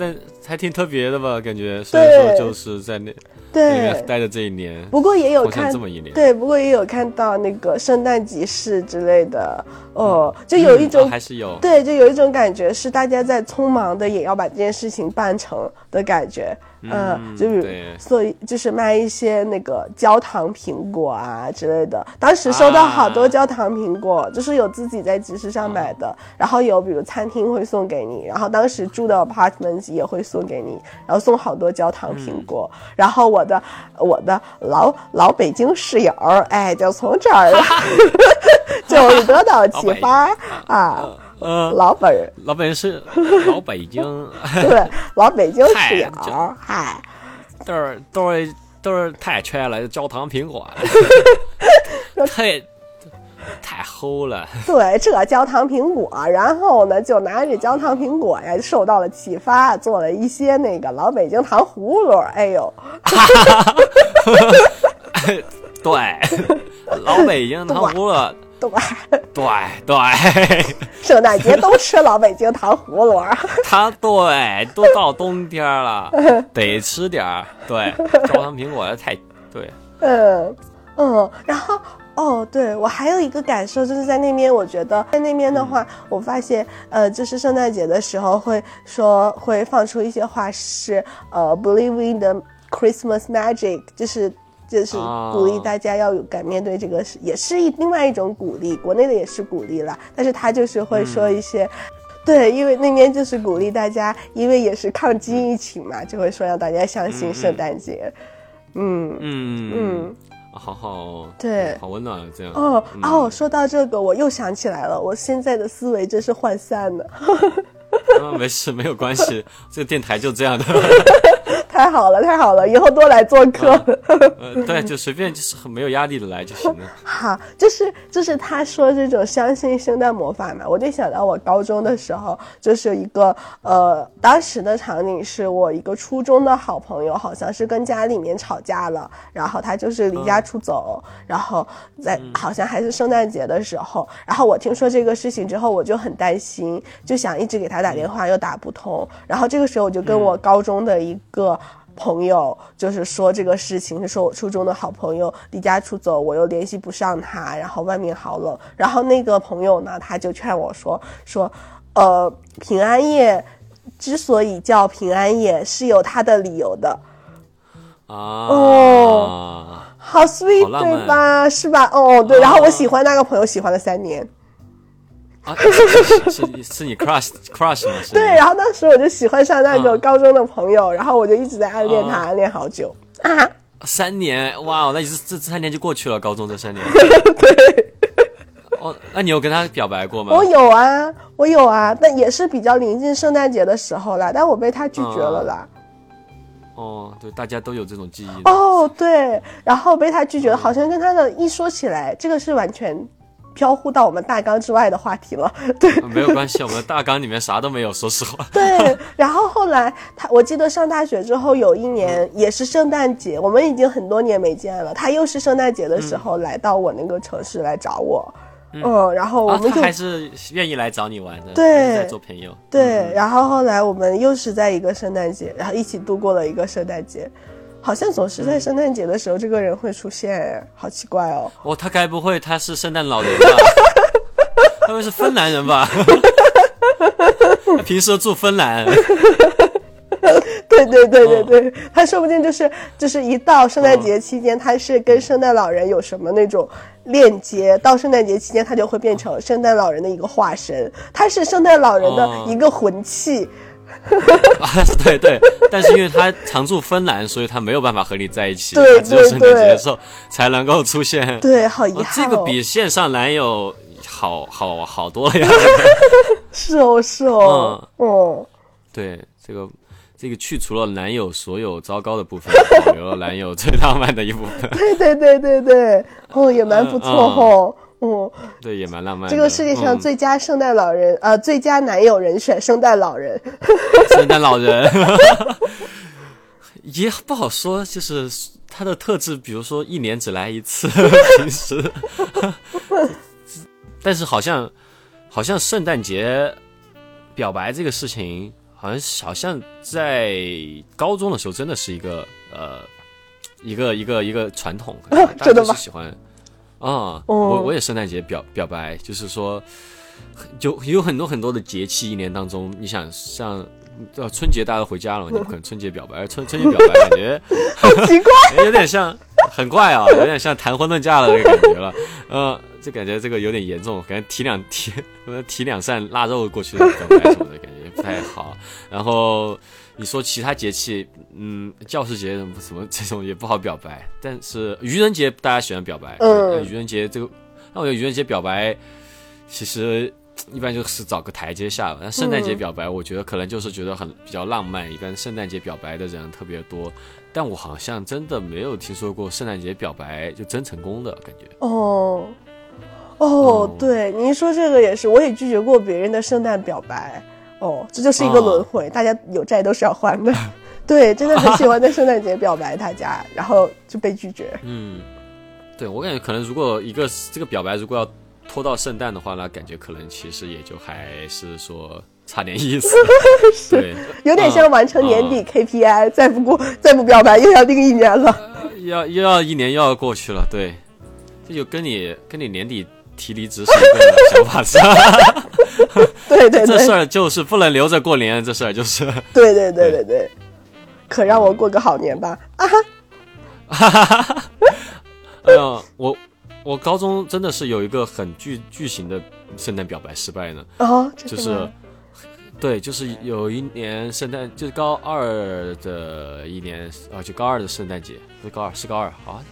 S1: 但还挺特别的吧？感觉虽然说就是在那那边
S2: 对，
S1: 待的这一年，
S2: 不过也有看
S1: 这么一年，
S2: 对，不过也有看到那个圣诞集市之类的，哦，就有一
S1: 嗯
S2: 种
S1: 哦还是有，
S2: 对，就有一种感觉是大家在匆忙的也要把这件事情办成的感觉。嗯，就
S1: 是，
S2: 所以就是卖一些那个焦糖苹果啊之类的。当时收到好多
S1: 啊
S2: 焦糖苹果，就是有自己在集市上买的，然后有比如餐厅会送给你，然后当时住的 apartments 也会送给你，然后送好多焦糖苹果。然后我的我的老老北京室友，哎，就从这儿 就得到启发啊，
S1: 呃，
S2: 老本儿
S1: 老北是老北京，
S2: 对老北京 是友，嗨。
S1: 都是都是都是太缺了，焦糖苹果，太太齁了。
S2: 对，这焦糖苹果，然后呢，就拿着焦糖苹果呀，受到了启发，做了一些那个老北京糖葫芦。哎呦，
S1: 对，老北京糖葫芦，
S2: 对，
S1: 对对，
S2: 圣诞节都吃老北京糖葫芦。
S1: 它对，都到冬天了，得吃点儿。对，焦糖苹果太对，
S2: 嗯嗯，然后哦，对我还有一个感受，就是在那边，我觉得在那边的话，我发现呃，就是圣诞节的时候会说会放出一些话是呃，believe in the Christmas magic，就是。就是鼓励
S1: 哦
S2: 大家要勇敢面对这个事，也是一另外一种鼓励。国内的也是鼓励了，但是他就是会说一些，对，因为那边就是鼓励大家，因为也是抗击疫情嘛，就会说让大家相信圣诞节。嗯。
S1: 嗯。
S2: 嗯，
S1: 好好，
S2: 对。
S1: 好温暖啊这样。
S2: 哦
S1: 嗯。
S2: 哦，说到这个，我又想起来了，我现在的思维真是涣散的，
S1: 啊，没事，没有关系，这个电台就这样的。
S2: 太好了，太好了，以后多来做客。
S1: 呃，对，就随便，就是很没有压力的来就行了。
S2: 好，就是就是他说这种相信圣诞魔法嘛，我就想到我高中的时候，就是一个呃，当时的场景是我一个初中的好朋友，好像是跟家里面吵架了，然后他就是离家出走，然后在好像还是圣诞节的时候，然后我听说这个事情之后，我就很担心，就想一直给他打电话又打不通，然后这个时候我就跟我高中的一个。朋友就是说这个事情，是说我初中的好朋友离家出走，我又联系不上他，然后外面好冷，然后那个朋友呢，他就劝我说说，呃，平安夜之所以叫平安夜是有它的理由的，
S1: 啊，
S2: 哦好 sweet
S1: 好
S2: 对吧？是吧？哦，对，然后我喜欢那个朋友，喜欢了三年，
S1: 啊，是是是是你 crush crush 吗？
S2: 对，然后当时我就喜欢上那个
S1: 啊
S2: 高中的朋友，然后我就一直在暗恋他，
S1: 啊
S2: 暗恋好久啊，
S1: 三年，哇，那你是这这三年就过去了，高中这三年。
S2: 对。
S1: 哦，那你有跟他表白过吗？
S2: 我有啊，我有啊，但也是比较临近圣诞节的时候啦，但我被他拒绝了啦。
S1: 哦，对，大家都有这种记忆。
S2: 哦，对，然后被他拒绝了，好像跟他的一说起来，这个是完全飘忽到我们大纲之外的话题了。对
S1: 啊没有关系，我们的大纲里面啥都没有，说实话。
S2: 对，然后后来他，我记得上大学之后有一年也是圣诞节，我们已经很多年没见了，他又是圣诞节的时候来到我那个城市来找我。嗯，然后我
S1: 啊，
S2: 们就、
S1: 他还是愿意来找你玩的，
S2: 对
S1: 在做朋友。
S2: 对，然后后来我们又是在一个圣诞节，然后一起度过了一个圣诞节，好像总是在圣诞节的时候这个人会出现，好奇怪哦。
S1: 哦，他该不会他是圣诞老人吧？他们是芬兰人吧？他平时住芬兰。
S2: 对对对对对，他说不定就是就是一到圣诞节期间，他是跟圣诞老人有什么那种链接，到圣诞节期间他就会变成圣诞老人的一个化身，他是圣诞老人的一个魂器。
S1: 啊，对对，但是因为他常驻芬兰，所以他没有办法和你在一起，
S2: 对
S1: 他只有圣诞节
S2: 对
S1: 的时候才能够出现。
S2: 对，好遗
S1: 哦，
S2: 憾哦。
S1: 这个比线上男友好好好多了呀。
S2: 是哦是哦，嗯，
S1: 对，这个这个去除了男友所有糟糕的部分，保留了男友最浪漫的一部分，
S2: 对对对对对，哦也蛮不错哦，嗯，
S1: 对，也蛮浪漫的。
S2: 这个世界上
S1: 嗯。
S2: 最佳圣诞老人，呃，最佳男友人选圣诞老人。
S1: 圣诞老人。也不好说，就是他的特质，比如说一年只来一次，平时，但是好像好像圣诞节表白这个事情，好像好像在高中的时候真的是一个呃一个一个一个传统，大家
S2: 真的吗
S1: 都是喜欢啊、我我也圣诞节表表白，就是说就有很多很多的节气，一年当中，你想像呃春节大家都回家了嘛，你不可能春节表白，春 春节表白感觉
S2: 奇怪，
S1: 有点像很怪啊，有点像谈婚论嫁的这个感觉了，呃，就感觉这个有点严重，感觉提两提提两扇腊肉过去的表白什么的感觉不太好。然后你说其他节气，嗯，教师节什么什么这种也不好表白，但是愚人节大家喜欢表白，愚人节这个，那我觉得愚人节表白其实。一般就是找个台阶下吧。那圣诞节表白，我觉得可能就是觉得很比较浪漫，一般圣诞节表白的人特别多。但我好像真的没有听说过圣诞节表白就真成功的感觉。
S2: 哦，哦
S1: 哦，
S2: 对，您说这个也是，我也拒绝过别人的圣诞表白。哦，这就是一个轮回，大家有债都是要还的。对，真的很喜欢在圣诞节表白大家，然后就被拒绝。
S1: 嗯，对我感觉可能如果一个这个表白如果要拖到圣诞的话，那感觉可能其实也就还是说差点意思。是，
S2: 有点像完成年底
S1: 嗯
S2: KPI，、再不过再不表白又要定一年了。
S1: 要又要一年又要过去了，对，这就跟你跟你年底提离职是一个 想法是吧？
S2: 对对对
S1: 这事儿就是不能留着过年，这事儿就是。
S2: 对对对对对，可让我过个好年吧！啊哈，哈哈哈
S1: 哎呀，我我高中真的是有一个很巨巨型的圣诞表白失败呢，
S2: 哦，
S1: 就是对，就是有一年圣诞，就是高二的一年啊，就高二的圣诞节，不是高二，是高二啊，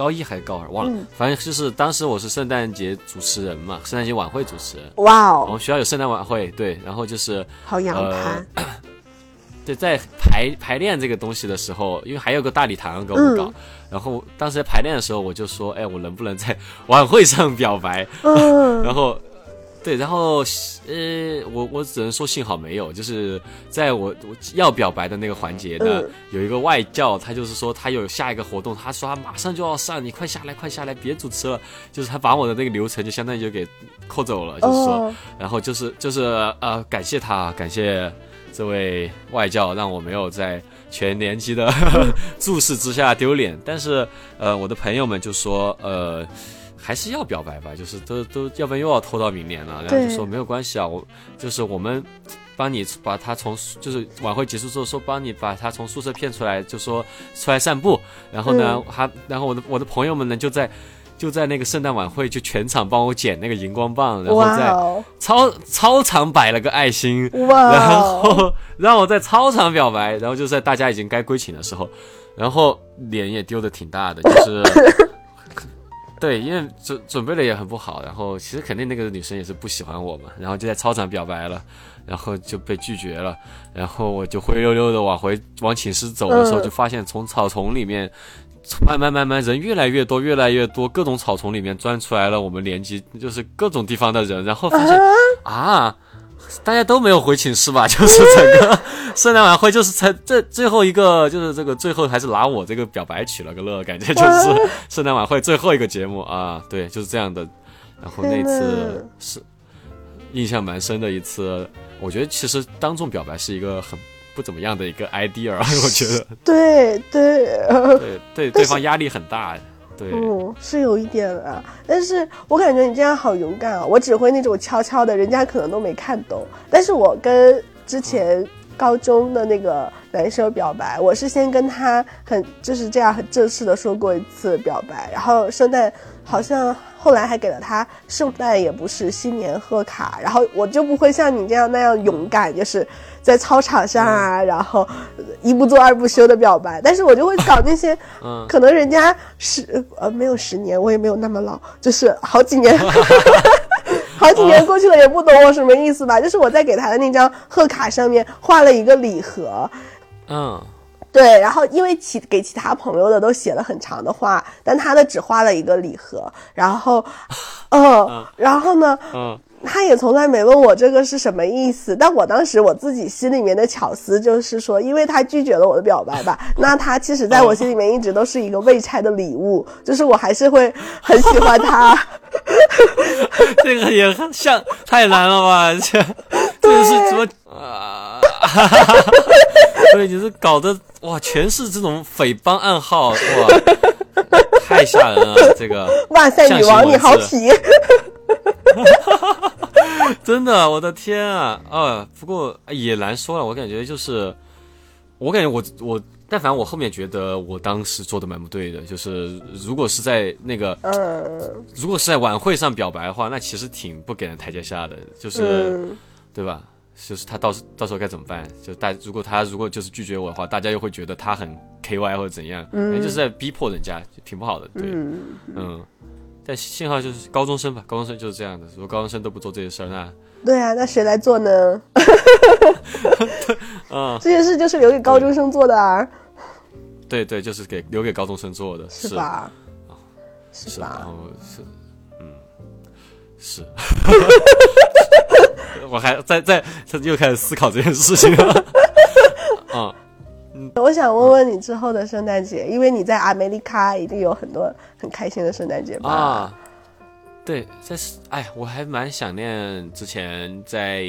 S1: 高一还是高二忘了，
S2: 嗯。
S1: 反正就是当时我是圣诞节主持人嘛，圣诞节晚会主持人，
S2: 哇哦，
S1: 我们学校有圣诞晚会，对，然后就是
S2: 好洋
S1: 呃
S2: 盘，
S1: 对，在排排练这个东西的时候，因为还有个大礼堂给我们搞，
S2: 嗯。
S1: 然后当时在排练的时候，我就说，哎，我能不能在晚会上表白？
S2: 嗯，
S1: 然后，对，然后呃，我我只能说幸好没有，就是在我我要表白的那个环节呢，
S2: 嗯
S1: 有一个外教，他就是说他有下一个活动，他说他马上就要上，你快下来，快下来，别主持了，就是他把我的那个流程就相当于就给扣走了，就是说。
S2: 哦，
S1: 然后就是就是呃，感谢他，感谢这位外教，让我没有在全年级的 注视之下丢脸。但是呃，我的朋友们就说呃。还是要表白吧，就是都都，要不然又要拖到明年了。然后就说没有关系啊，我就是我们帮你把他从就是晚会结束之后说帮你把他从宿舍骗出来，就说出来散步。然后呢，他然后我的我的朋友们呢就在就在那个圣诞晚会就全场帮我捡那个荧光棒，然后在
S2: 哦，
S1: 操操场摆了个爱心，然
S2: 哦，
S1: 后让我在操场表白，然后就在大家已经该归寝的时候，然后脸也丢的挺大的，就是。对，因为准准备的也很不好，然后其实肯定那个女生也是不喜欢我嘛，然后就在操场表白了，然后就被拒绝了，然后我就灰溜溜的往回往寝室走的时候，
S2: 嗯。
S1: 就发现从草丛里面慢慢慢慢人越来越多，越来越多，各种草丛里面钻出来了我们年级就是各种地方的人，然后发现啊，大家都没有回寝室吧？就是整个圣诞晚会就是才这最后一个，就是这个最后还是拿我这个表白取了个乐，感觉就是 圣诞晚会最后一个节目啊，对，就是这样的然后那次是印象蛮深的一次。我觉得其实当众表白是一个很不怎么样的一个 idea，我觉得
S2: 对对
S1: 对对，对方压力很大。
S2: 嗯，是有一点啊，但是我感觉你这样好勇敢啊！我只会那种悄悄的，人家可能都没看懂。但是我跟之前高中的那个男生表白，我是先跟他很就是这样很正式的说过一次表白，然后圣诞好像后来还给了他圣诞也不是新年贺卡，然后我就不会像你这样那样勇敢，就是。在操场上啊，然后一不做二不休的表白，但是我就会搞那些，可能人家十呃没有十年，我也没有那么老，就是好几年，好几年过去了也不懂我什么意思吧？就是我在给他的那张贺卡上面画了一个礼盒，
S1: 嗯，
S2: 对，然后因为其给其他朋友的都写了很长的话，但他的只画了一个礼盒，然后，嗯，然后呢，嗯。他也从来没问我这个是什么意思，但我当时我自己心里面的巧思就是说，因为他拒绝了我的表白吧，那他其实在我心里面一直都是一个未拆的礼物，就是我还是会很喜欢他。
S1: 这个也像太难了吧？这这个是怎么啊？对，你是搞得哇，全是这种匪帮暗号，哇，太吓人了！这个
S2: 哇塞，女王你好痞。
S1: 真的，我的天啊！啊，不过也难说了。我感觉就是，我感觉我我，但凡我后面觉得我当时做的蛮不对的，就是如果是在那个呃，如果是在晚会上表白的话，那其实挺不给人台阶下的，就是，对吧？就是他到时到时候该怎么办？就大如果他如果就是拒绝我的话，大家又会觉得他很 K Y 或者怎样，嗯就是在逼迫人家，挺不好的。对，嗯。但幸好就是高中生吧，高中生就是这样的。如果高中生都不做这些事儿，那
S2: 对啊，那谁来做呢？
S1: 啊，
S2: 这件事就是留给高中生做的啊。
S1: 对对，就是给留给高中生做的，是
S2: 吧？
S1: 啊，是吧？然后是，嗯，是。我还在在，他又开始思考这件事情了。啊。
S2: 我想问问你之后的圣诞节，因为你在阿美利卡一定有很多很开心的圣诞节吧？
S1: 啊，对，在哎，我还蛮想念之前在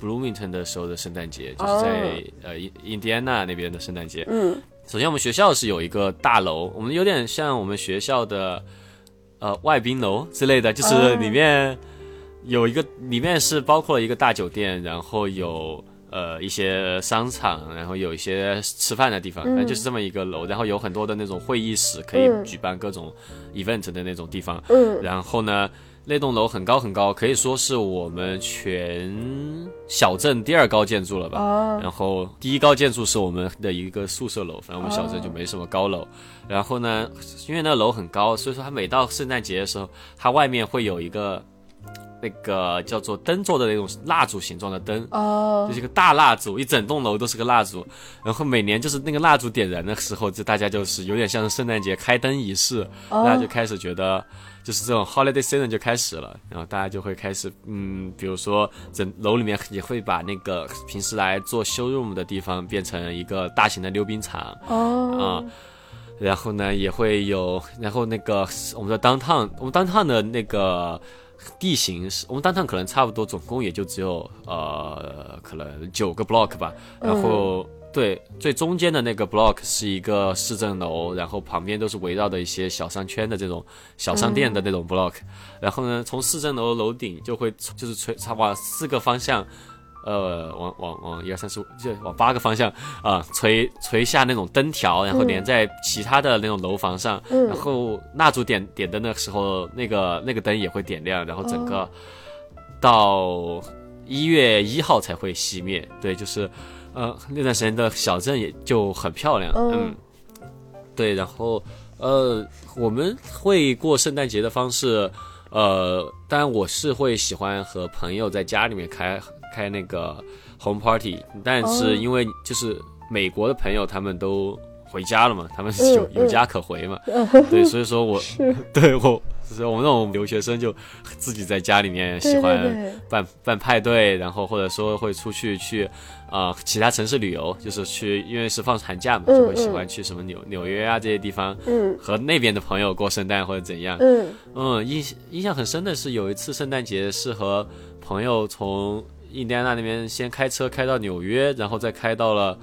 S1: Bloomington 的时候的圣诞节，就是在呃印印第安纳那边的圣诞节。
S2: 嗯，
S1: 首先我们学校是有一个大楼，我们有点像我们学校的呃外宾楼之类的，就是里面有一个，里面是包括了一个大酒店，然后有。呃，一些商场，然后有一些吃饭的地方，反正就是这么一个楼，然后有很多的那种会议室，可以举办各种 event 的那种地方。
S2: 嗯，
S1: 然后呢，那栋楼很高很高，可以说是我们全小镇第二高建筑了吧。哦。然后第一高建筑是我们的一个宿舍楼，反正我们小镇就没什么高楼。然后呢，因为那楼很高，所以说它每到圣诞节的时候，它外面会有一个。那个叫做灯座的那种蜡烛形状的灯，
S2: 哦，
S1: 就是一个大蜡烛，一整栋楼都是个蜡烛。然后每年就是那个蜡烛点燃的时候，就大家就是有点像圣诞节开灯仪式，大家就开始觉得就是这种 holiday season 就开始了。然后大家就会开始，嗯，比如说整楼里面也会把那个平时来做 showroom 的地方变成一个大型的溜冰场，
S2: 哦，
S1: 啊，然后呢也会有，然后那个我们的 downtown，我们 downtown 的那个。地形是我们单趟可能差不多，总共也就只有呃，可能九个 block 吧。然后对，最中间的那个 block 是一个市政楼，然后旁边都是围绕的一些小商圈的这种小商店的那种 block。然后呢，从市政楼楼顶就会就是垂往四个方向。呃，往往往一二三四五，就往八个方向啊，垂垂下那种灯条，然后连在其他的那种楼房上，然后蜡烛点点灯的时候，那个那个灯也会点亮，然后整个到一月一号才会熄灭。对，就是呃那段时间的小镇也就很漂亮。嗯，对，然后呃我们会过圣诞节的方式，呃，当然我是会喜欢和朋友在家里面开。开那个 home party，但是因为就是美国的朋友他们都回家了嘛，他们有有家可回嘛，对，所以说我 对我就是我们那种留学生就自己在家里面喜欢
S2: 对，
S1: 办办派对，然后或者说会出去去呃其他城市旅游，就是去因为是放寒假嘛，
S2: 嗯
S1: 就会喜欢去什么纽纽约啊这些地方
S2: 嗯。
S1: 和那边的朋友过圣诞或者怎样。
S2: 嗯。
S1: 嗯，印印象很深的是有一次圣诞节是和朋友从印第安纳那边先开车开到纽约，然后再开到了。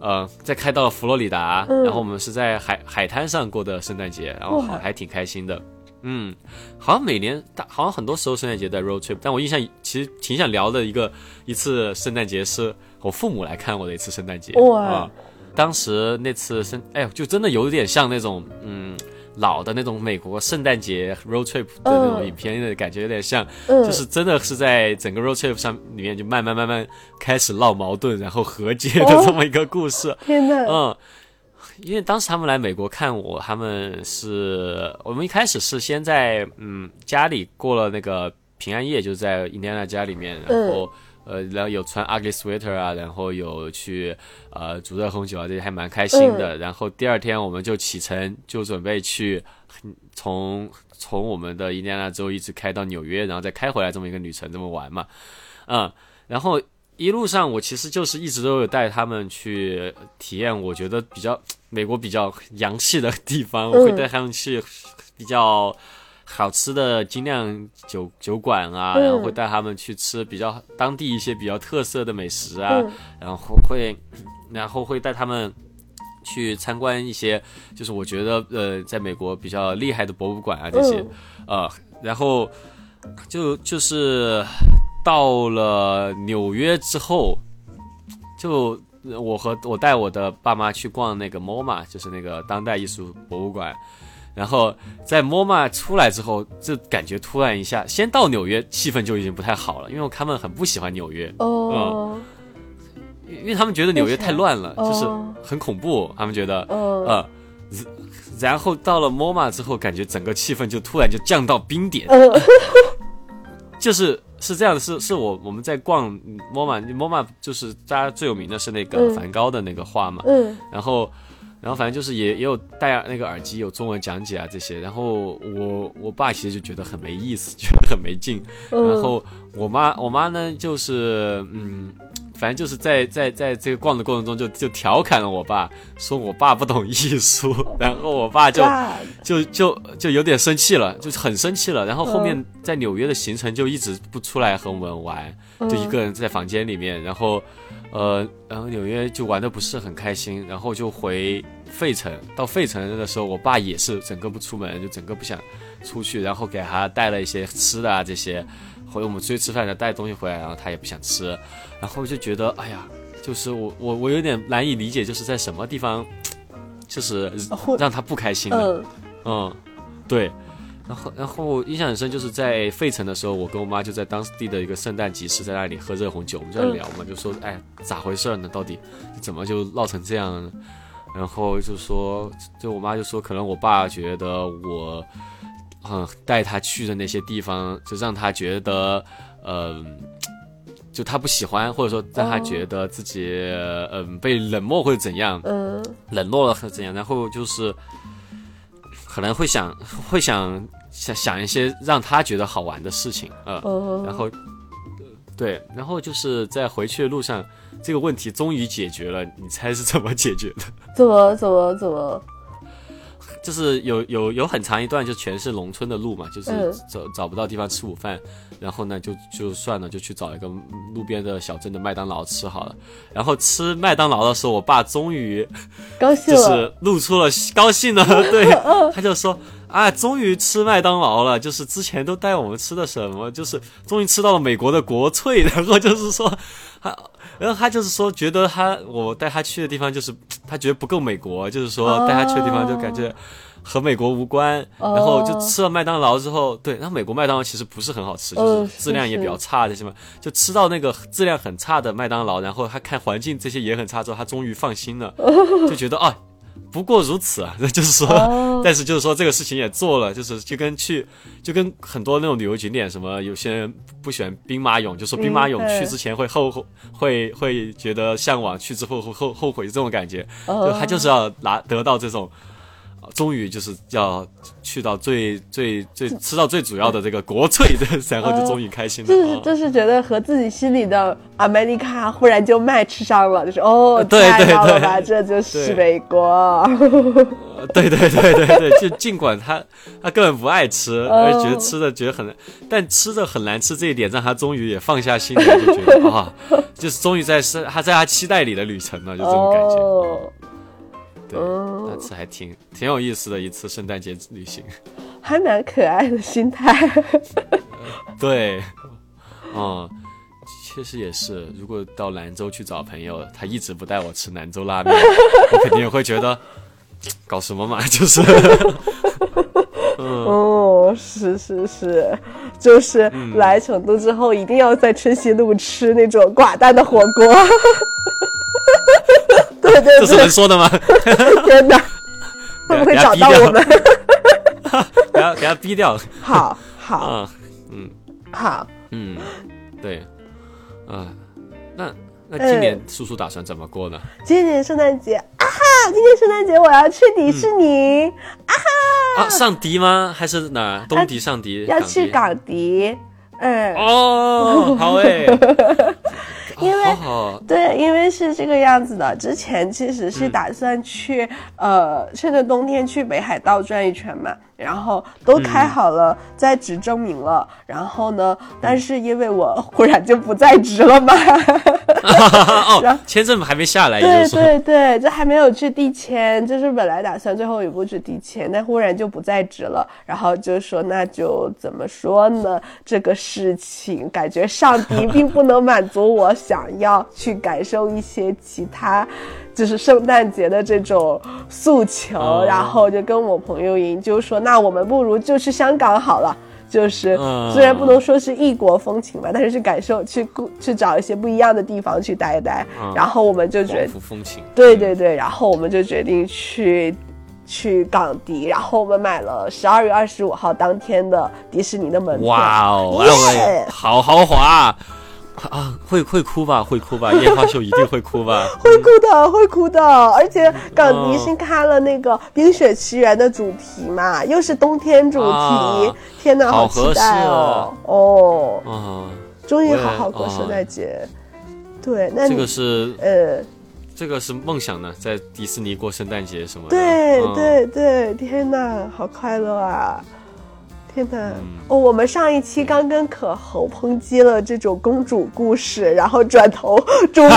S1: 呃，再开到了佛罗里达，
S2: 嗯
S1: 然后我们是在海海滩上过的圣诞节，然后还还挺开心的。嗯，好像每年大，好像很多时候圣诞节在 road trip，但我印象其实挺想聊的一个一次圣诞节是我父母来看我的一次圣诞节。
S2: 哇
S1: 啊当时那次圣，哎呦，就真的有点像那种嗯老的那种美国圣诞节 road trip 的那种
S2: 嗯
S1: 影片的感觉，有点像，
S2: 嗯，
S1: 就是真的是在整个 road trip 上里面就慢慢慢慢开始闹矛盾，然后和解的
S2: 哦。
S1: 这么一个故事。
S2: 天呐，
S1: 嗯，因为当时他们来美国看我，他们是我们一开始是先在嗯家里过了那个平安夜，就在印第安纳家里面，然后、呃，然后有穿 ugly sweater 啊，然后有去呃煮热红酒啊，这些还蛮开心的。然后第二天我们就启程，就准备去嗯从从我们的印第安纳州一直开到纽约，然后再开回来这么一个旅程，这么玩嘛，嗯，然后。一路上，我其实就是一直都有带他们去体验，我觉得比较美国比较洋气的地方，我会带他们去比较好吃的精酿酒酒馆啊，
S2: 嗯。
S1: 然后会带他们去吃比较当地一些比较特色的美食啊，
S2: 嗯。
S1: 然后会，然后会带他们去参观一些，就是我觉得呃，在美国比较厉害的博物馆啊这些，呃，然后就就是到了纽约之后，就我和我带我的爸妈去逛那个 MoMA，就是那个当代艺术博物馆。然后在 MoMA 出来之后，就感觉突然一下，先到纽约，气氛就已经不太好了，因为他们很不喜欢纽约，
S2: 哦，
S1: 因为他们觉得纽约太乱了，就是
S2: 哦
S1: 很恐怖，他们觉得，
S2: 嗯
S1: 呃，然后到了 MoMA 之后，感觉整个气氛就突然就降到冰点，
S2: 嗯
S1: 就是是这样的，是是我我们在逛 MoMA，MoMA 就是大家最有名的是那个
S2: 嗯。
S1: 梵高的那个画嘛，
S2: 嗯。
S1: 然后。然后反正就是也也有戴那个耳机，有中文讲解啊这些。然后我我爸其实就觉得很没意思，觉得很没劲。
S2: 嗯，
S1: 然后我妈我妈呢就是嗯，反正就是在在在这个逛的过程中就就调侃了我爸，说我爸不懂艺术。然后我爸就就就就有点生气了，就是很生气了。然后后
S2: 嗯
S1: 面在纽约的行程就一直不出来和我们玩，就一个人在房间里面。然后呃，然后纽约就玩的不是很开心，然后就回费城。到费城的时候，我爸也是整个不出门，就整个不想出去。然后给他带了一些吃的啊这些，回我们出去吃饭的带东西回来，然后他也不想吃。然后就觉得哎呀，就是我我我有点难以理解，就是在什么地方，就是让他不开心的。
S2: 嗯，
S1: 对。然后，然后印象很深，就是在费城的时候，我跟我妈就在当地的一个圣诞集市，在那里喝热红酒，我们就在聊嘛，就说，哎，咋回事呢？到底怎么就闹成这样呢？然后就说，就我妈就说，可能我爸觉得我，嗯，带他去的那些地方，就让他觉得，嗯、就他不喜欢，或者说让他觉得自己，嗯、被冷漠或者怎样，
S2: 嗯
S1: 冷落了或者怎样，然后就是可能会想会想想想一些让他觉得好玩的事情，呃，
S2: 嗯，
S1: 然后呃对，然后就是在回去的路上，这个问题终于解决了，你猜是怎么解决的？
S2: 怎么怎么怎么？
S1: 就是有有有很长一段就全是农村的路嘛，就是
S2: 嗯
S1: 找找不到地方吃午饭，然后呢就就算了，就去找一个路边的小镇的麦当劳吃好了。然后吃麦当劳的时候，我爸终于
S2: 高兴了，
S1: 就是露出了高兴的，对，他就说啊，终于吃麦当劳了，就是之前都带我们吃的什么，就是终于吃到了美国的国粹，然后就是说 他，然后他就是说觉得他我带他去的地方就是他觉得不够美国，就是说带他去的地方就感觉。和美国无关，
S2: 哦
S1: 然后就吃了麦当劳之后，对，然后美国麦当劳其实不是很好吃，就
S2: 嗯
S1: 是质量也比较差这些嘛，就吃到那个质量很差的麦当劳，然后他看环境这些也很差之后，他终于放心了，就觉得啊，不过如此啊，就是说，
S2: 哦
S1: 但是就是说这个事情也做了，就是就跟去就跟很多那种旅游景点什么，有些人不喜欢兵马俑，就说兵马俑去之前会后悔，会会觉得向往，去之后会后后悔这种感觉，就
S2: 哦
S1: 他就是要拿得到这种。终于就是要去到最最最吃到最主要的这个国粹的，然后就终于开心了。
S2: 就是就是觉得和自己心里的 America 忽然就 match 上了，就是哦，
S1: 对对
S2: 太好了吧，
S1: 对
S2: 这就是美国。
S1: 呃对对对对对，就尽管他他根本不爱吃，而觉得吃的觉得很难，但吃的很难吃这一点让他终于也放下心来，就觉得啊，就是终于在是他在他期待里的旅程了，就这种感觉。
S2: 哦，
S1: 对，那次还挺挺有意思的一次圣诞节旅行。
S2: 还蛮可爱的心态。
S1: 对，嗯，确实也是。如果到兰州去找朋友，他一直不带我吃兰州拉面，我肯定也会觉得搞什么嘛，就是。
S2: 哦，是是是，就是
S1: 嗯
S2: 来成都之后一定要在春熙路吃那种寡淡的火锅。对对
S1: 这是能，说的吗？
S2: 天哪，会不会找到我们？
S1: 给他给他逼掉。
S2: 好好
S1: 啊，嗯
S2: 好，
S1: 嗯，对，啊，那那今年叔叔打算怎么过呢？
S2: 今年圣诞节啊哈！今年圣诞节我要去迪士尼，
S1: 啊哈，上迪吗？还是哪儿？东迪、上迪？
S2: 要去港迪。嗯，
S1: 哦，好哎，
S2: 因为对，因为是这个样子的。之前其实是打算去，呃，趁着冬天去北海道转一圈嘛，然后都开好了，在职证明了。然后呢，但是因为我忽然就不在职了嘛，
S1: 哦，签证还没下来，
S2: 对对对，这还没有去递签，就是本来打算最后一步去递签，但忽然就不在职了，然后就说那就怎么说呢？这个事情感觉上帝并不能满足我想要去感受一些其他，就是圣诞节的这种诉求，
S1: 哦
S2: 然后就跟我朋友研究说，那我们不如就去香港好了。就是
S1: 嗯
S2: 虽然不能说是异国风情吧，但是去感受、去故去找一些不一样的地方去待一待。
S1: 嗯
S2: 然后我们就觉
S1: 广
S2: 得
S1: 风情。
S2: 对对对，然后我们就决定去去港迪，然后我们买了十二月二十五号当天的迪士尼的门票。
S1: 哇哦，好豪华啊！啊，会会哭吧，会哭吧，烟花秀一定会哭吧。
S2: 会哭的，会哭的，而且港迪
S1: 哦
S2: 新开了那个《冰雪奇缘》的主题嘛，又是冬天主题，
S1: 啊
S2: 天哪，
S1: 好
S2: 期待
S1: 合
S2: 哦！哦，
S1: 啊，
S2: 终于好好过
S1: 哦
S2: 圣诞节。对，那
S1: 这个是
S2: 呃，
S1: 这个是梦想呢，在迪士尼过圣诞节什么的。
S2: 对
S1: 嗯，
S2: 对对，天哪，好快乐啊！天哪！
S1: 嗯
S2: 哦，我们上一期刚跟可猴抨击了这种公主故事，然后转头 主播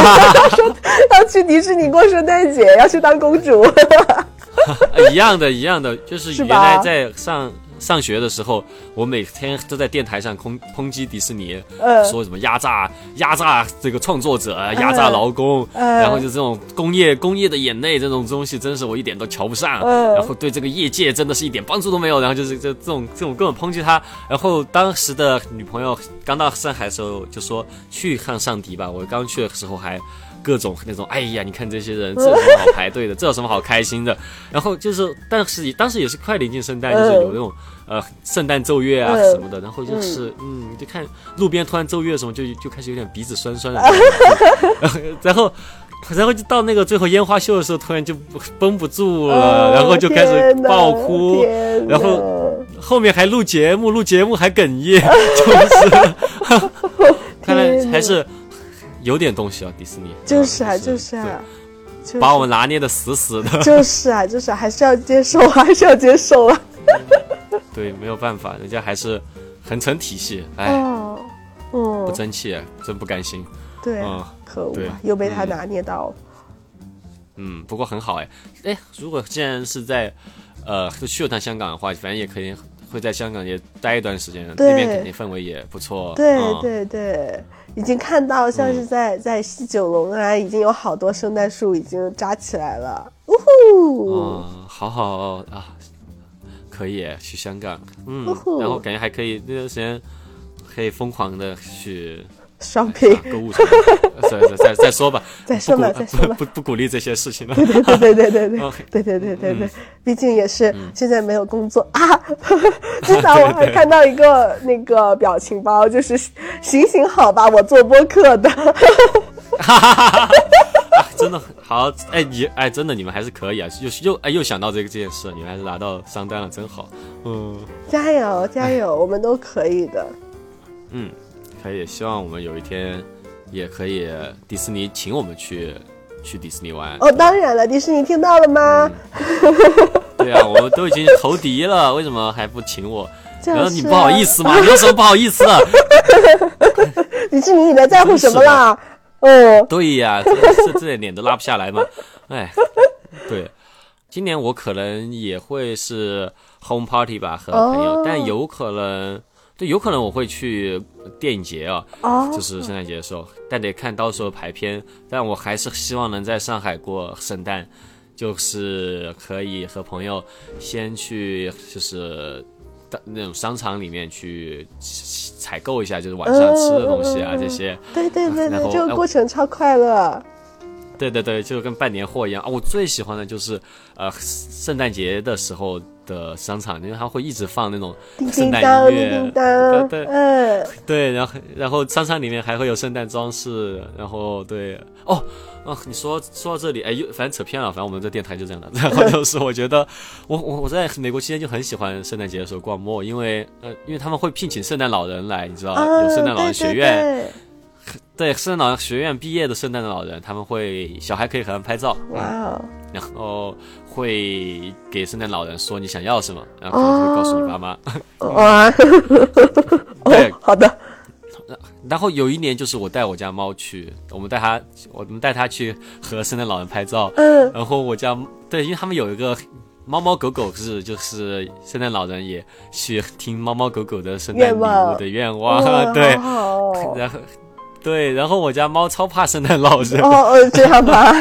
S2: 说要去迪士尼过圣诞节，要去当公主。
S1: 一样的，一样的，就是原来在上上学的时候，我每天都在电台上抨抨击迪士尼，
S2: 嗯
S1: 说什么压榨压榨这个创作者，压榨劳工，
S2: 嗯
S1: 然后就这种工业工业的眼泪这种东西，真是我一点都瞧不上，
S2: 嗯
S1: 然后对这个业界真的是一点帮助都没有，然后就是这这种这种各种抨击他，然后当时的女朋友刚到上海的时候就说去看上迪吧，我刚去的时候还。各种那种，哎呀，你看这些人，这有什么好 排队的？这有什么好开心的？然后就是，但是当时也是快临近圣诞，就是有那种呃圣诞奏乐啊
S2: 嗯
S1: 什么的，然后就是嗯，就看路边突然奏乐什么，就就开始有点鼻子酸酸的，然后然后就到那个最后烟花秀的时候，突然就绷不住了，然后就开始爆哭，然后后面还录节目，录节目还哽咽，就是看来还是有点东西啊，迪士尼。
S2: 就是啊，
S1: 嗯
S2: 就是啊，就是。
S1: 把我们拿捏的死死的，
S2: 就是啊，就是啊还是要接受，还是要接受啊。
S1: 对，没有办法，人家还是很成体系，哎，
S2: 哦，嗯。
S1: 不，争气，真不甘心。
S2: 对可恶啊，又被他
S1: 嗯。
S2: 拿捏到。
S1: 嗯，不过很好哎，哎，如果既然是在，呃，就去了趟香港的话，反正也可以会在香港也待一段时间，
S2: 对。
S1: 那边肯定氛围也不错。
S2: 对
S1: 嗯、
S2: 对对，已经看到像是在在西九龙啊，已经有好多圣诞树已经扎起来了。呜呼！
S1: 嗯，好好啊，可以去香港，嗯，然后感觉还可以那段时间可以疯狂的去
S2: shopping，
S1: 啊购物什么，再再再再说吧，
S2: 再说吧再说吧
S1: 不不 不鼓励这些事情了。
S2: 对对对对对对对对对对对
S1: 嗯，
S2: 毕竟也是现在没有工作啊。今早我还看到一个那个表情包，就是行行好吧，我做播客的。
S1: 真的很好，哎，你哎，真的你们还是可以啊，又又哎又想到这个这件事，你们还是拿到商单了，真好，嗯，
S2: 加油加油，我们都可以的，
S1: 嗯，可以，希望我们有一天也可以迪士尼请我们去去迪士尼玩。
S2: 哦，当然了，迪士尼听到了吗？
S1: 对啊，我们都已经投敌了，为什么还不请我？
S2: 然
S1: 后你不好意思吗？你有什么不好意思的？
S2: 迪士尼，你在在乎什么啦？哦，
S1: 对呀，这这脸都拉不下来嘛。哎，对，今年我可能也会是 home party 吧，和朋友，但有可能，对，有可能我会去电影节啊，就是圣诞节的时候，但得看到时候排片。但我还是希望能在上海过圣诞，就是可以和朋友先去，就是。那种商场里面去采购一下，就是晚上吃的东西啊，这些。
S2: 对对对对，这个过程超快乐。
S1: 对对对，就跟办年货一样啊！我最喜欢的就是呃，圣诞节的时候的商场，因为它会一直放那种圣诞音乐，对对，嗯，对，然后然后商场里面还会有圣诞装饰，然后对，哦。哦，你说说到这里，哎，又反正扯偏了。反正我们这电台就这样的。然后就是，我觉得我我我在美国期间就很喜欢圣诞节的时候逛 mall，因为呃，因为他们会聘请圣诞老人来，你知道，有圣诞老人学院，对，圣诞老人学院毕业的圣诞老人，他们会小孩可以和他们拍照，哇，然后会给圣诞老人说你想要什么，然后会告诉你爸妈，哇，对，
S2: 好的。
S1: 然后有一年就是我带我家猫去，我们带它，我们带它去和圣诞老人拍照。嗯。然后我家对，因为他们有一个猫猫狗狗是，就是圣诞老人也去听猫猫狗狗的圣诞礼物的愿望。对。然后，对，然后我家猫超怕圣诞老人。
S2: 哦哦，这样吧。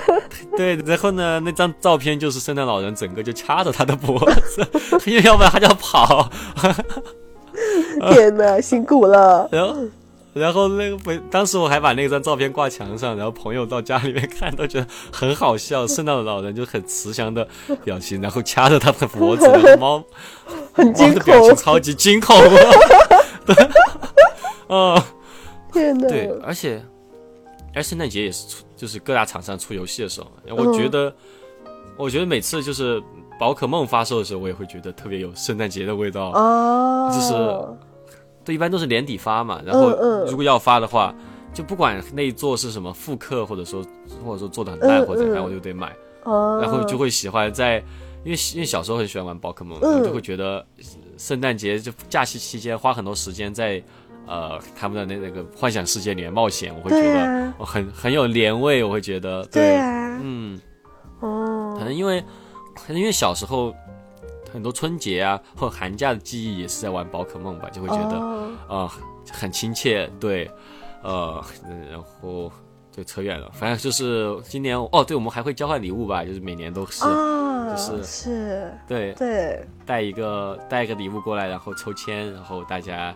S1: 对，然后呢，那张照片就是圣诞老人整个就掐着它的脖子，因为要不然它就要跑。
S2: 天 哪，辛苦了。
S1: 然后。然后那个，当时我还把那张照片挂墙上，然后朋友到家里面看都觉得很好笑。圣诞老人就很慈祥的表情，然后掐着他的脖子，然后猫，
S2: 很惊恐，
S1: 表情超级惊恐。对，而且，而圣诞节也是出，就是各大厂商出游戏的时候，我觉得，我觉得每次就是宝可梦发售的时候，我也会觉得特别有圣诞节的味道哦，就是。都一般都是年底发嘛，然后如果要发的话，就不管那一座是什么复刻，或者说或者说做的很烂或者怎样，我就得买，然后就会喜欢在，因为因为小时候很喜欢玩宝可梦，我就会觉得圣诞节就假期期间花很多时间在呃他们的那那个幻想世界里面冒险，我会觉得很很有年味，我会觉得
S2: 对，
S1: 嗯，哦，可能因为可能因为小时候。很多春节啊或寒假的记忆也是在玩宝可梦吧，就会觉得啊很亲切。对，呃，然后就扯远了。反正就是今年哦，对，我们还会交换礼物吧，就是每年都是，就是
S2: 是，
S1: 对
S2: 对，
S1: 带一个带一个礼物过来，然后抽签，然后大家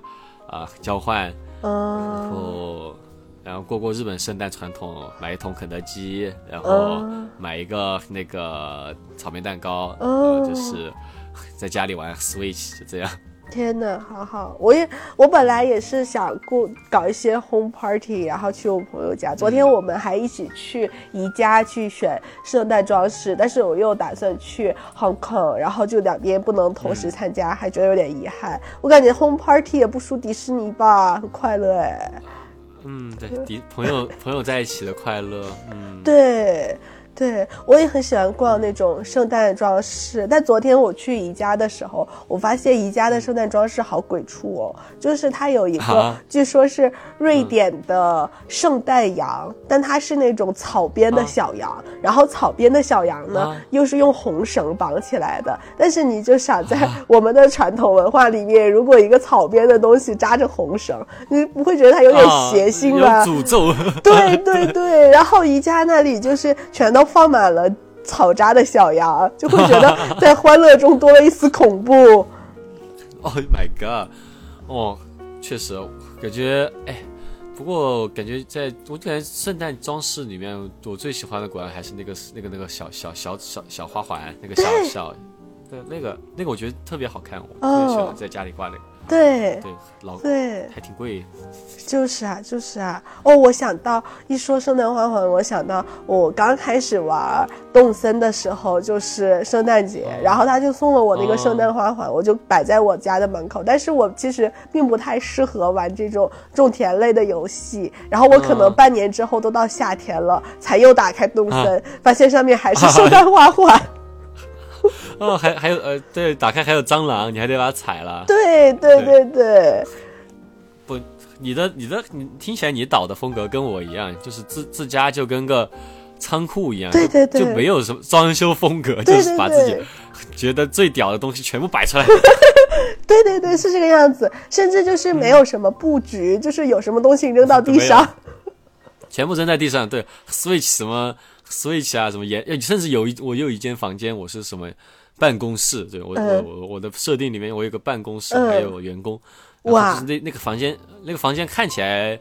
S1: 啊交换，然后然后过过日本圣诞传统，买一桶肯德基，然后买一个那个草莓蛋糕，然后就是。在家里玩 Switch 就这样。
S2: 天呐，好好，我也我本来也是想过搞一些 home party，然后去我朋友家。昨天我们还一起去宜家去选圣诞装饰，但是我又打算去 Hong Kong，然后就两边不能同时参加，还觉得有点遗憾。我感觉 home party 也不输迪士尼吧，很快乐哎。
S1: 嗯，对，迪朋友朋友在一起的快乐，嗯，
S2: 对。对，我也很喜欢逛那种圣诞装饰。但昨天我去宜家的时候，我发现宜家的圣诞装饰好鬼畜哦，就是它有一个，据说是瑞典的圣诞羊，但它是那种草编的小羊，然后草编的小羊呢又是用红绳绑起来的。但是你就想在我们的传统文化里面，如果一个草编的东西扎着红绳，你不会觉得它有点邪性吗？
S1: 诅咒。
S2: 对对对，然后宜家那里就是全都。放满了草扎的小羊，就会觉得在欢乐中多了一丝恐怖。
S1: Oh my god！哦，确实感觉哎，不过感觉在我感觉圣诞装饰里面，我最喜欢的果然还是那个那个那个小小小小小花环，那个小小，对那个那个我觉得特别好看，我特别喜欢在家里挂那个。
S2: 对
S1: 对，老
S2: 对，
S1: 还挺贵。
S2: 就是啊，就是啊。哦，我想到一说圣诞花环，我想到我刚开始玩动森的时候，就是圣诞节，然后他就送了我那个圣诞花环，我就摆在我家的门口。但是我其实并不太适合玩这种种田类的游戏，然后我可能半年之后都到夏天了，才又打开动森，发现上面还是圣诞花环。
S1: 哦，还还有呃，对，打开还有蟑螂，你还得把它踩了。
S2: 对对对对，
S1: 不，你的你的你听起来你导的风格跟我一样，就是自自家就跟个仓库一样，
S2: 对对对，
S1: 就没有什么装修风格，就是把自己觉得最屌的东西全部摆出来。
S2: 对对对，是这个样子，甚至就是没有什么布局，就是有什么东西扔到地上，
S1: 全部扔在地上。对，Switch 什么 Switch 啊，什么也，甚至有一我有一间房间，我是什么办公室，对我我我我的设定里面我有个办公室，还有员工。哇，那那个房间，那个房间看起来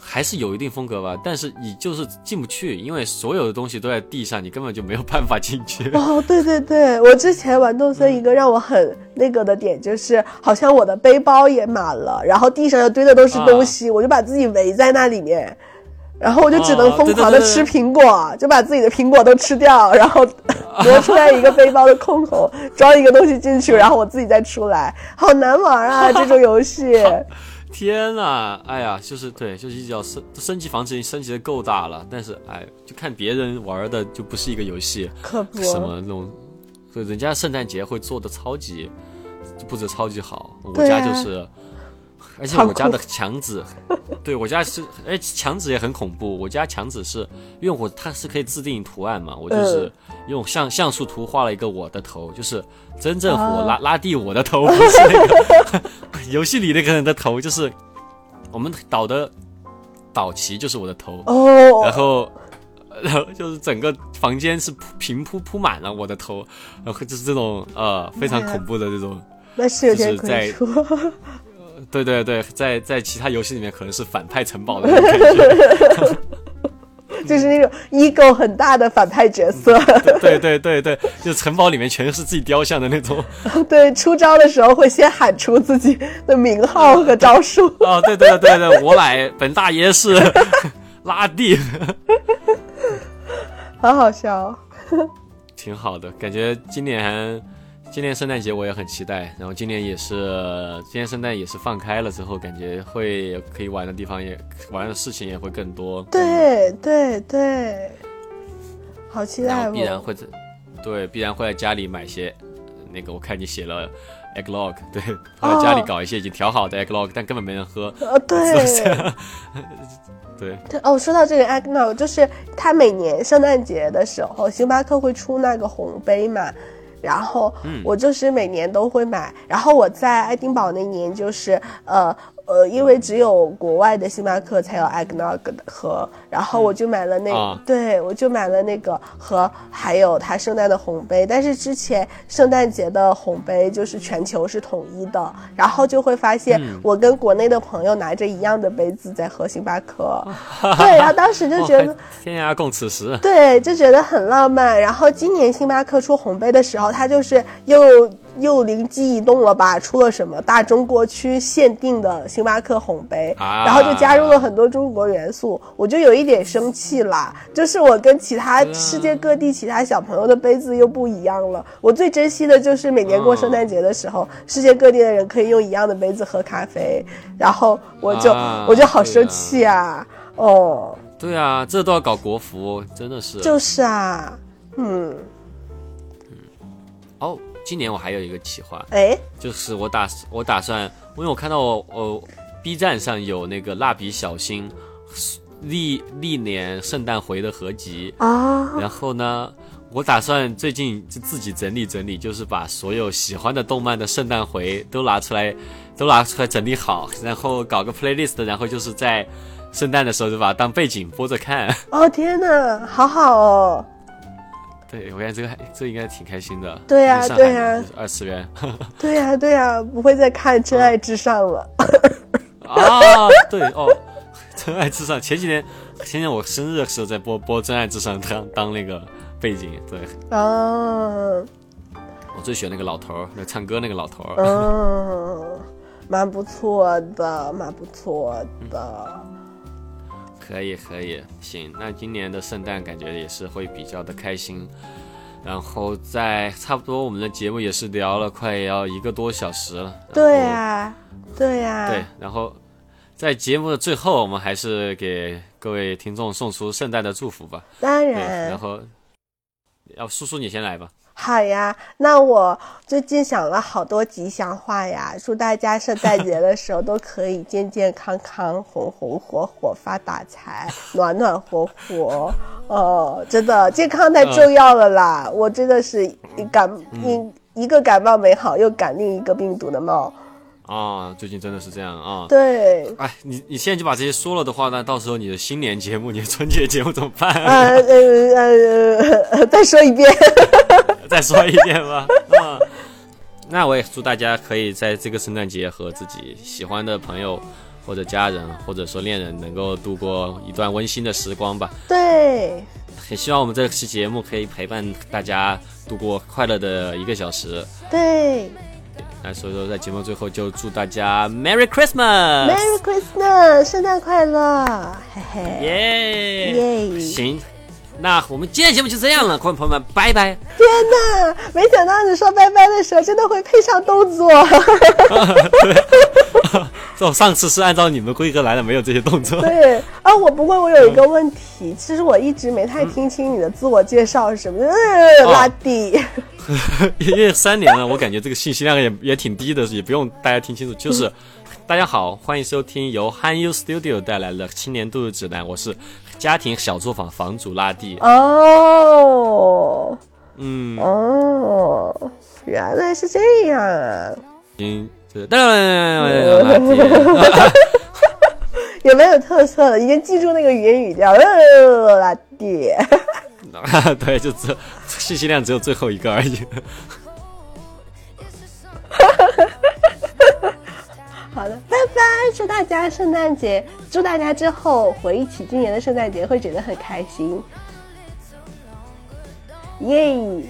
S1: 还是有一定风格吧，但是你就是进不去，因为所有的东西都在地上，你根本就没有办法进去。
S2: 哦，对对对，我之前玩动森一个让我很那个的点就是，好像我的背包也满了，然后地上又堆的都是东西，我就把自己围在那里面。然后我就只能疯狂的吃苹果，就把自己的苹果都吃掉，然后挪出来一个背包的空口，装一个东西进去，然后我自己再出来，好难玩啊！这种游戏，
S1: 天呐，哎呀，就是对，就是一直要升升级房子，升级的够大了，但是哎，就看别人玩的就不是一个游戏，
S2: 可不
S1: 什么那种，所以人家圣诞节会做的超级布置超级好，我家就是。而且我家的墙纸，对我家是，哎，墙纸也很恐怖。我家墙纸是，因为我它是可以自定图案嘛，我就是用像像素图画了一个我的头，就是真正我拉拉蒂我的头，不是那个 游戏里那个人的头，就是我们岛的岛旗就是我的头，哦然后然后就是整个房间是铺平铺铺满了我的头，然后就是这种呃非常恐怖的这种，
S2: 那是有点
S1: 在。对对对，在在其他游戏里面可能是反派城堡的感觉，
S2: 就是那种 ego 很大的反派角色。
S1: 对对对对，就城堡里面全是自己雕像的那种。
S2: 对，出招的时候会先喊出自己的名号和招数。
S1: 哦，对对对对，我乃本大爷是 拉蒂，
S2: 好好笑，
S1: 挺好的，感觉今年。今年圣诞节我也很期待，然后今年也是，今年圣诞也是放开了之后，感觉会可以玩的地方也玩的事情也会更多。
S2: 对对对，好期待！
S1: 然后必然会在，对，必然会在家里买些那个，我看你写了 egglog，对，会在家里搞一些已经调好的 egglog，但根本没人喝。
S2: 呃，对，
S1: 对。
S2: 哦，说到这个 egglog，就是他每年圣诞节的时候，星巴克会出那个红杯嘛。然后我就是每年都会买，然后我在爱丁堡那年就是呃。呃，因为只有国外的星巴克才有 eggnog 的喝，然后我就买了那，对我就买了那个和还有它圣诞的红杯。但是之前圣诞节的红杯就是全球是统一的，然后就会发现我跟国内的朋友拿着一样的杯子在喝星巴克，对，然后当时就觉得
S1: 天涯共此时，
S2: 对，就觉得很浪漫。然后今年星巴克出红杯的时候，它就是又。又灵机一动了吧？出了什么大中国区限定的星巴克红杯，然后就加入了很多中国元素，我就有一点生气啦。就是我跟其他世界各地其他小朋友的杯子又不一样了。我最珍惜的就是每年过圣诞节的时候，世界各地的人可以用一样的杯子喝咖啡，然后我就我就好生气啊！哦，
S1: 对啊，这都要搞国服，真的是。
S2: 就是啊，嗯，
S1: 嗯，哦。今年我还有一个企划，
S2: 哎，
S1: 就是我打我打算，因为我看到我我 B 站上有那个蜡笔小新历历年圣诞回的合集
S2: 啊，
S1: 然后呢，我打算最近就自己整理整理，就是把所有喜欢的动漫的圣诞回都拿出来，都拿出来整理好，然后搞个 playlist，然后就是在圣诞的时候就把它当背景播着看。
S2: 哦天哪，好好哦。
S1: 对，我感觉这个还这应该挺开心的。
S2: 对呀，对呀，
S1: 二次元。
S2: 对呀，对呀，不会再看《真爱至上》了。
S1: 啊，对哦，《真爱至上》前几天，前天我生日的时候在播播《真爱至上》当当那个背景。对。
S2: 哦。
S1: 我最喜欢那个老头儿，那唱歌那个老头儿。
S2: 嗯。蛮不错的，蛮不错的。
S1: 可以可以，行，那今年的圣诞感觉也是会比较的开心。然后在差不多我们的节目也是聊了快要一个多小时了。
S2: 对啊，对呀。
S1: 对，然后在节目的最后，我们还是给各位听众送出圣诞的祝福吧。
S2: 当然。
S1: 然后，要叔叔你先来吧。
S2: 好呀，那我最近想了好多吉祥话呀，祝大家圣诞节的时候都可以健健康康、红红火火、发大财、暖暖和和。哦，真的，健康太重要了啦！我真的是感一一个感冒没好，又感另一个病毒的冒。
S1: 啊，最近真的是这样啊。
S2: 对。
S1: 哎，你你现在就把这些说了的话，那到时候你的新年节目、你的春节节目怎么办？
S2: 呃呃呃，再说一遍。
S1: 再说一遍吧。嗯，那我也祝大家可以在这个圣诞节和自己喜欢的朋友或者家人或者说恋人能够度过一段温馨的时光吧。
S2: 对，
S1: 也希望我们这期节目可以陪伴大家度过快乐的一个小时。
S2: 对。
S1: 那所以说，在节目最后就祝大家 Merry Christmas，Merry
S2: Christmas，圣诞快乐，嘿嘿，
S1: 耶耶，行。那我们今天节目就这样了，各位朋友们，拜拜！
S2: 天哪，没想到你说拜拜的时候真的会配上动作。
S1: 这我上次是按照你们规格来的，没有这些动作。
S2: 对啊，我不过我有一个问题，其实我一直没太听清你的自我介绍是什么。拉低，
S1: 因为三年了，我感觉这个信息量也 也挺低的，也不用大家听清楚。就是大家好，欢迎收听由 Han You Studio 带来的青年度日指南，我是。家庭小作坊房主拉蒂
S2: 哦，
S1: 嗯
S2: 哦，原来是这样啊！
S1: 嗯，当然拉蒂，
S2: 有没有特色的？已经记住那个语言语调了，拉蒂。
S1: 对，就只信息量只有最后一个而已。
S2: 好的，拜拜！祝大家圣诞节，祝大家之后回忆起今年的圣诞节会觉得很开心，耶！